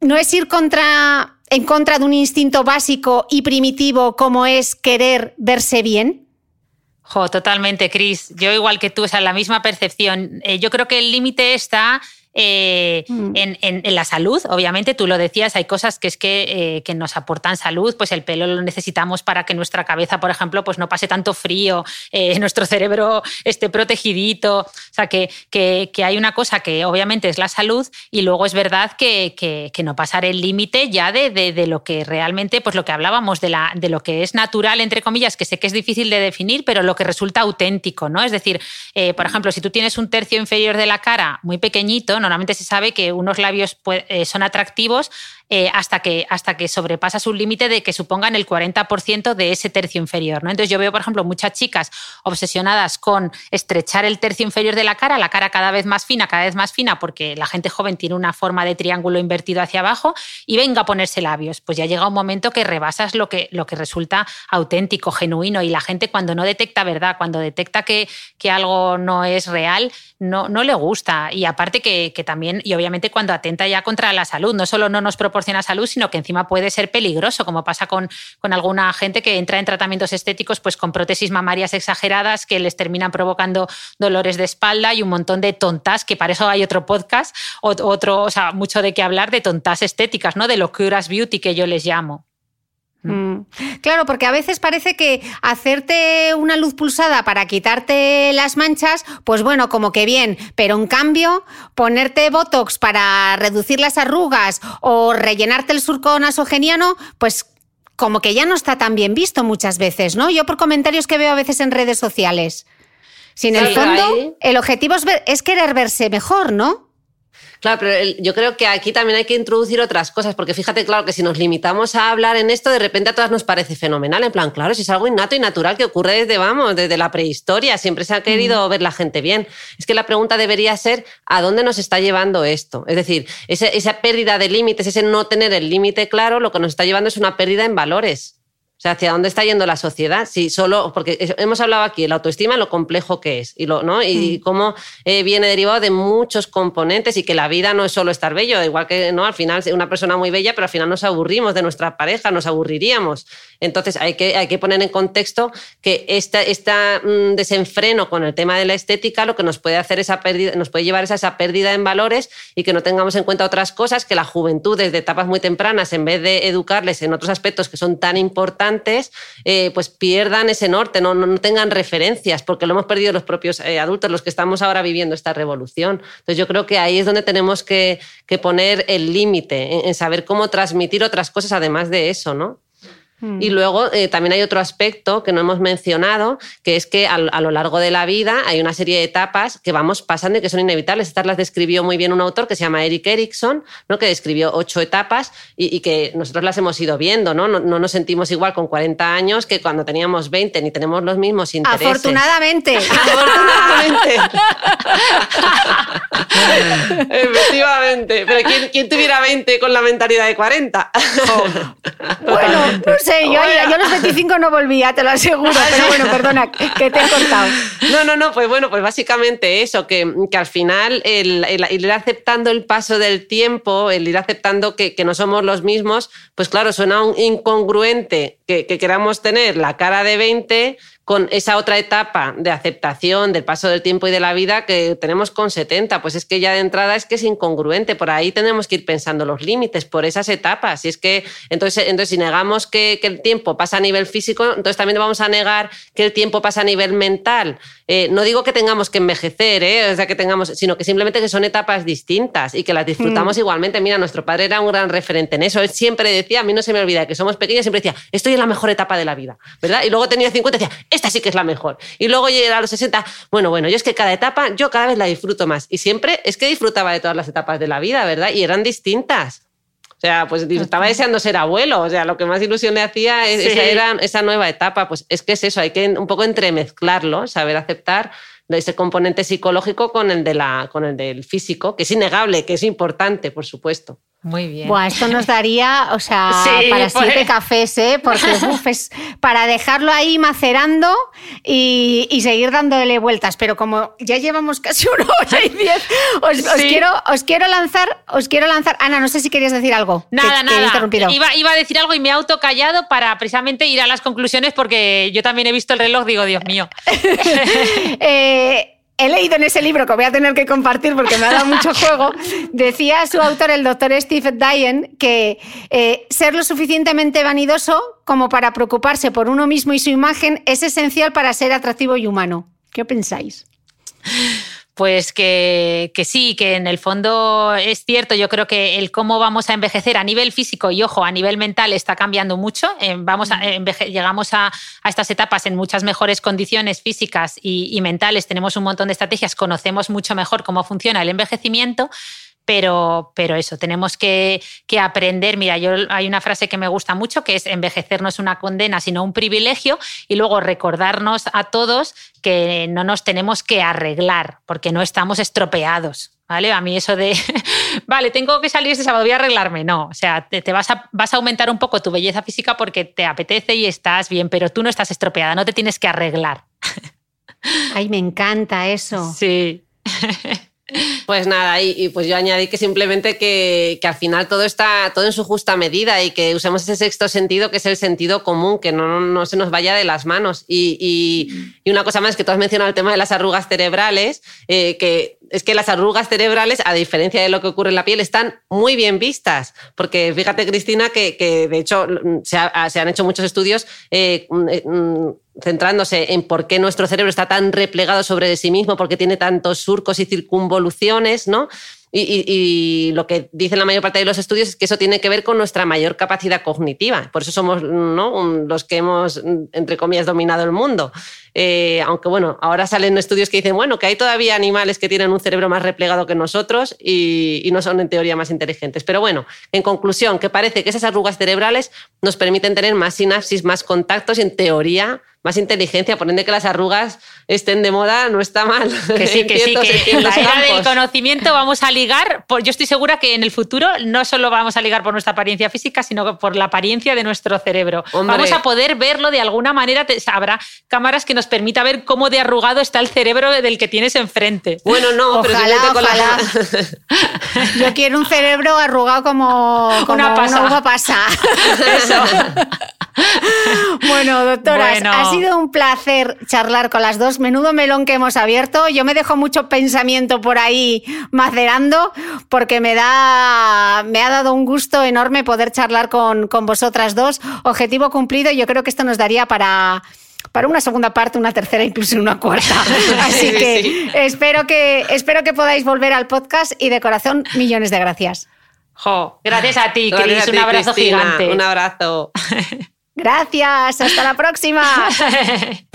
no es ir contra, en contra de un instinto básico y primitivo como es querer verse bien. Jo, totalmente, Cris. Yo igual que tú, o sea, la misma percepción. Eh, yo creo que el límite está eh, mm. en, la salud, obviamente, tú lo decías, hay cosas que es que, eh, nos aportan salud, pues el pelo lo necesitamos para que nuestra cabeza, por ejemplo, pues no pase tanto frío, eh, nuestro cerebro esté protegidito, o sea, que, que, hay una cosa que obviamente es la salud y luego es verdad que, que no pasar el límite ya de, de, lo que realmente, pues lo que hablábamos, de, la, de lo que es natural, entre comillas, que sé que es difícil de definir, pero lo que resulta auténtico, ¿no? Es decir, por ejemplo, si tú tienes un tercio inferior de la cara muy pequeñito, normalmente se sabe que unos labios eh, son atractivos eh, hasta, que, hasta que sobrepasas un límite de que supongan el 40% de ese tercio inferior. ¿no? Entonces yo veo, por ejemplo, muchas chicas obsesionadas con estrechar el tercio inferior de la cara, la cara cada vez más fina, cada vez más fina, porque la gente joven tiene una forma de triángulo invertido hacia abajo, y venga a ponerse labios. Pues ya llega un momento que rebasas lo que, lo que resulta auténtico, genuino, y la gente cuando no detecta verdad, cuando detecta que, que algo no es real, no, no le gusta. Y aparte que, que también, y obviamente cuando atenta ya contra la salud, no solo no nos propone proporciona salud, sino que encima puede ser peligroso, como pasa con, con alguna gente que entra en tratamientos estéticos pues con prótesis mamarias exageradas que les terminan provocando dolores de espalda y un montón de tontas, que para eso hay otro podcast, otro, o sea, mucho de qué hablar de tontas estéticas, ¿no? De locuras beauty que yo les llamo. Mm. Claro, porque a veces parece que hacerte una luz pulsada para quitarte las manchas, pues bueno, como que bien, pero en cambio, ponerte Botox para reducir las arrugas o rellenarte el surco nasogeniano, pues como que ya no está tan bien visto muchas veces, ¿no? Yo por comentarios que veo a veces en redes sociales. Si en el fondo el objetivo es querer verse mejor, ¿no? Claro, pero yo creo que aquí también hay que introducir otras cosas, porque fíjate, claro, que si nos limitamos a hablar en esto, de repente a todas nos parece fenomenal. En plan, claro, si es algo innato y natural que ocurre desde, vamos, desde la prehistoria, siempre se ha querido ver la gente bien. Es que la pregunta debería ser, ¿a dónde nos está llevando esto? Es decir, esa pérdida de límites, ese no tener el límite claro, lo que nos está llevando es una pérdida en valores. O sea, ¿hacia dónde está yendo la sociedad? Si solo, porque hemos hablado aquí, la autoestima, lo complejo que es y, lo, ¿no? y mm. cómo eh, viene derivado de muchos componentes y que la vida no es solo estar bello, igual que ¿no? al final una persona muy bella, pero al final nos aburrimos de nuestra pareja, nos aburriríamos. Entonces hay que, hay que poner en contexto que este esta, mm, desenfreno con el tema de la estética lo que nos puede hacer esa pérdida, nos puede llevar a esa pérdida en valores y que no tengamos en cuenta otras cosas que la juventud desde etapas muy tempranas, en vez de educarles en otros aspectos que son tan importantes, eh, pues pierdan ese norte, no, no, tengan referencias, porque lo hemos perdido los propios eh, adultos, los que estamos ahora viviendo esta revolución. Entonces yo creo que ahí es donde tenemos que, poner el límite, en, saber cómo transmitir otras cosas además de eso, ¿no? Mm. Y luego eh, también hay otro aspecto que no hemos mencionado, que es que a, lo largo de la vida hay una serie de etapas que vamos pasando y que son inevitables. Estas las describió muy bien un autor que se llama Eric Erickson, ¿no? que describió ocho etapas y, que nosotros las hemos ido viendo. ¿no? ¿no? No, nos sentimos igual con 40 años que cuando teníamos 20, ni tenemos los mismos intereses. Afortunadamente. Afortunadamente. Efectivamente. Pero ¿quién, tuviera 20 con la mentalidad de 40? bueno, no sé yo, yo, los 25 no volvía, te lo aseguro, pero bueno, perdona, que te he cortado. No, no, no, pues bueno, pues básicamente eso, que, que al final el, ir aceptando el paso del tiempo, el ir aceptando que, que no somos los mismos, pues claro, suena un incongruente que, que queramos tener la cara de 20 con esa otra etapa de aceptación del paso del tiempo y de la vida que tenemos con 70. Pues es que ya de entrada es que es incongruente. Por ahí tenemos que ir pensando los límites por esas etapas. Y es que entonces, entonces si negamos que, el tiempo pasa a nivel físico, entonces también vamos a negar que el tiempo pasa a nivel mental. Eh, no digo que tengamos que envejecer, ¿eh? o sea, que tengamos, sino que simplemente que son etapas distintas y que las disfrutamos mm. igualmente. Mira, nuestro padre era un gran referente en eso. Él siempre decía, a mí no se me olvida que somos pequeños, siempre decía, estoy en la mejor etapa de la vida, ¿verdad? Y luego tenía 50 y decía, esta sí que es la mejor. Y luego llegar a los 60, bueno, bueno, yo es que cada etapa, yo cada vez la disfruto más. Y siempre es que disfrutaba de todas las etapas de la vida, ¿verdad? Y eran distintas. O sea, pues estaba deseando ser abuelo, o sea, lo que más ilusión le hacía esa, era, esa nueva etapa, pues es que es eso, hay que un poco entremezclarlo, saber aceptar ese componente psicológico con el, de la, con el del físico, que es innegable, que es importante, por supuesto. Muy bien. Buah, esto nos daría, o sea, para pues. siete cafés, ¿eh? Porque es para dejarlo ahí macerando y, seguir dándole vueltas. Pero como ya llevamos casi una hora y diez, os, quiero, os quiero lanzar, os quiero lanzar. Ana, no sé si querías decir algo. Nada, nada. iba, iba, a decir algo y me he autocallado para precisamente ir a las conclusiones porque yo también he visto el reloj, digo, Dios mío. eh, he leído en ese libro que voy a tener que compartir porque me ha dado mucho juego, decía su autor, el doctor Steve Dyen, que eh, ser lo suficientemente vanidoso como para preocuparse por uno mismo y su imagen es esencial para ser atractivo y humano. ¿Qué pensáis? Pues que, sí, que en el fondo es cierto. Yo creo que el cómo vamos a envejecer a nivel físico y, ojo, a nivel mental está cambiando mucho. Eh, vamos a, llegamos a, estas etapas en muchas mejores condiciones físicas y mentales. Tenemos un montón de estrategias, conocemos mucho mejor cómo funciona el envejecimiento pero, pero eso, tenemos que, aprender. Mira, yo hay una frase que me gusta mucho que es envejecer no es una condena, sino un privilegio, y luego recordarnos a todos que no nos tenemos que arreglar, porque no estamos estropeados. ¿Vale? A mí eso de, vale, tengo que salir este sábado, voy a arreglarme. No, o sea, te, vas, a, vas a aumentar un poco tu belleza física porque te apetece y estás bien, pero tú no estás estropeada, no te tienes que arreglar. Ay, me encanta eso. Sí. Pues nada, y, pues yo añadí que simplemente que, al final todo está todo en su justa medida y que usemos ese sexto sentido que es el sentido común, que no, se nos vaya de las manos. Y, una cosa más que tú has mencionado el tema de las arrugas cerebrales, eh, que es que las arrugas cerebrales, a diferencia de lo que ocurre en la piel, están muy bien vistas. Porque fíjate, Cristina, que, de hecho se, han hecho muchos estudios eh, mm, eh, mm, centrándose en por qué nuestro cerebro está tan replegado sobre sí mismo, por qué tiene tantos surcos y circunvoluciones, ¿no? Y, lo que dicen la mayor parte de los estudios es que eso tiene que ver con nuestra mayor capacidad cognitiva. Por eso somos los que hemos, entre comillas, dominado el mundo. Eh, aunque bueno, ahora salen estudios que dicen, bueno, que hay todavía animales que tienen un cerebro más replegado que nosotros y, y no son en teoría más inteligentes. Pero bueno, en conclusión, que parece que esas arrugas cerebrales nos permiten tener más sinapsis, más contactos y en teoría más inteligencia, por ende que las arrugas estén de moda, no está mal. Que sí, que sí, que en la era del conocimiento vamos a ligar, yo estoy segura que en el futuro no solo vamos a ligar por nuestra apariencia física, sino por la apariencia de nuestro cerebro. Vamos a poder verlo de alguna manera, habrá cámaras que nos permita ver cómo de arrugado está el cerebro del que tienes enfrente. Bueno, no, ojalá, pero ojalá. Yo quiero un cerebro arrugado como, una, pasa. una uva pasa. Eso. bueno, doctoras, ha sido un placer charlar con las dos. Menudo melón que hemos abierto. Yo me dejo mucho pensamiento por ahí macerando porque me, da, me ha dado un gusto enorme poder charlar con, con vosotras dos. Objetivo cumplido. Yo creo que esto nos daría para para una segunda parte, una tercera, incluso una cuarta. Así que espero que espero que podáis volver al podcast y de corazón millones de gracias. gracias a ti, Cris. Un abrazo gigante. Un abrazo. Gracias, hasta la próxima.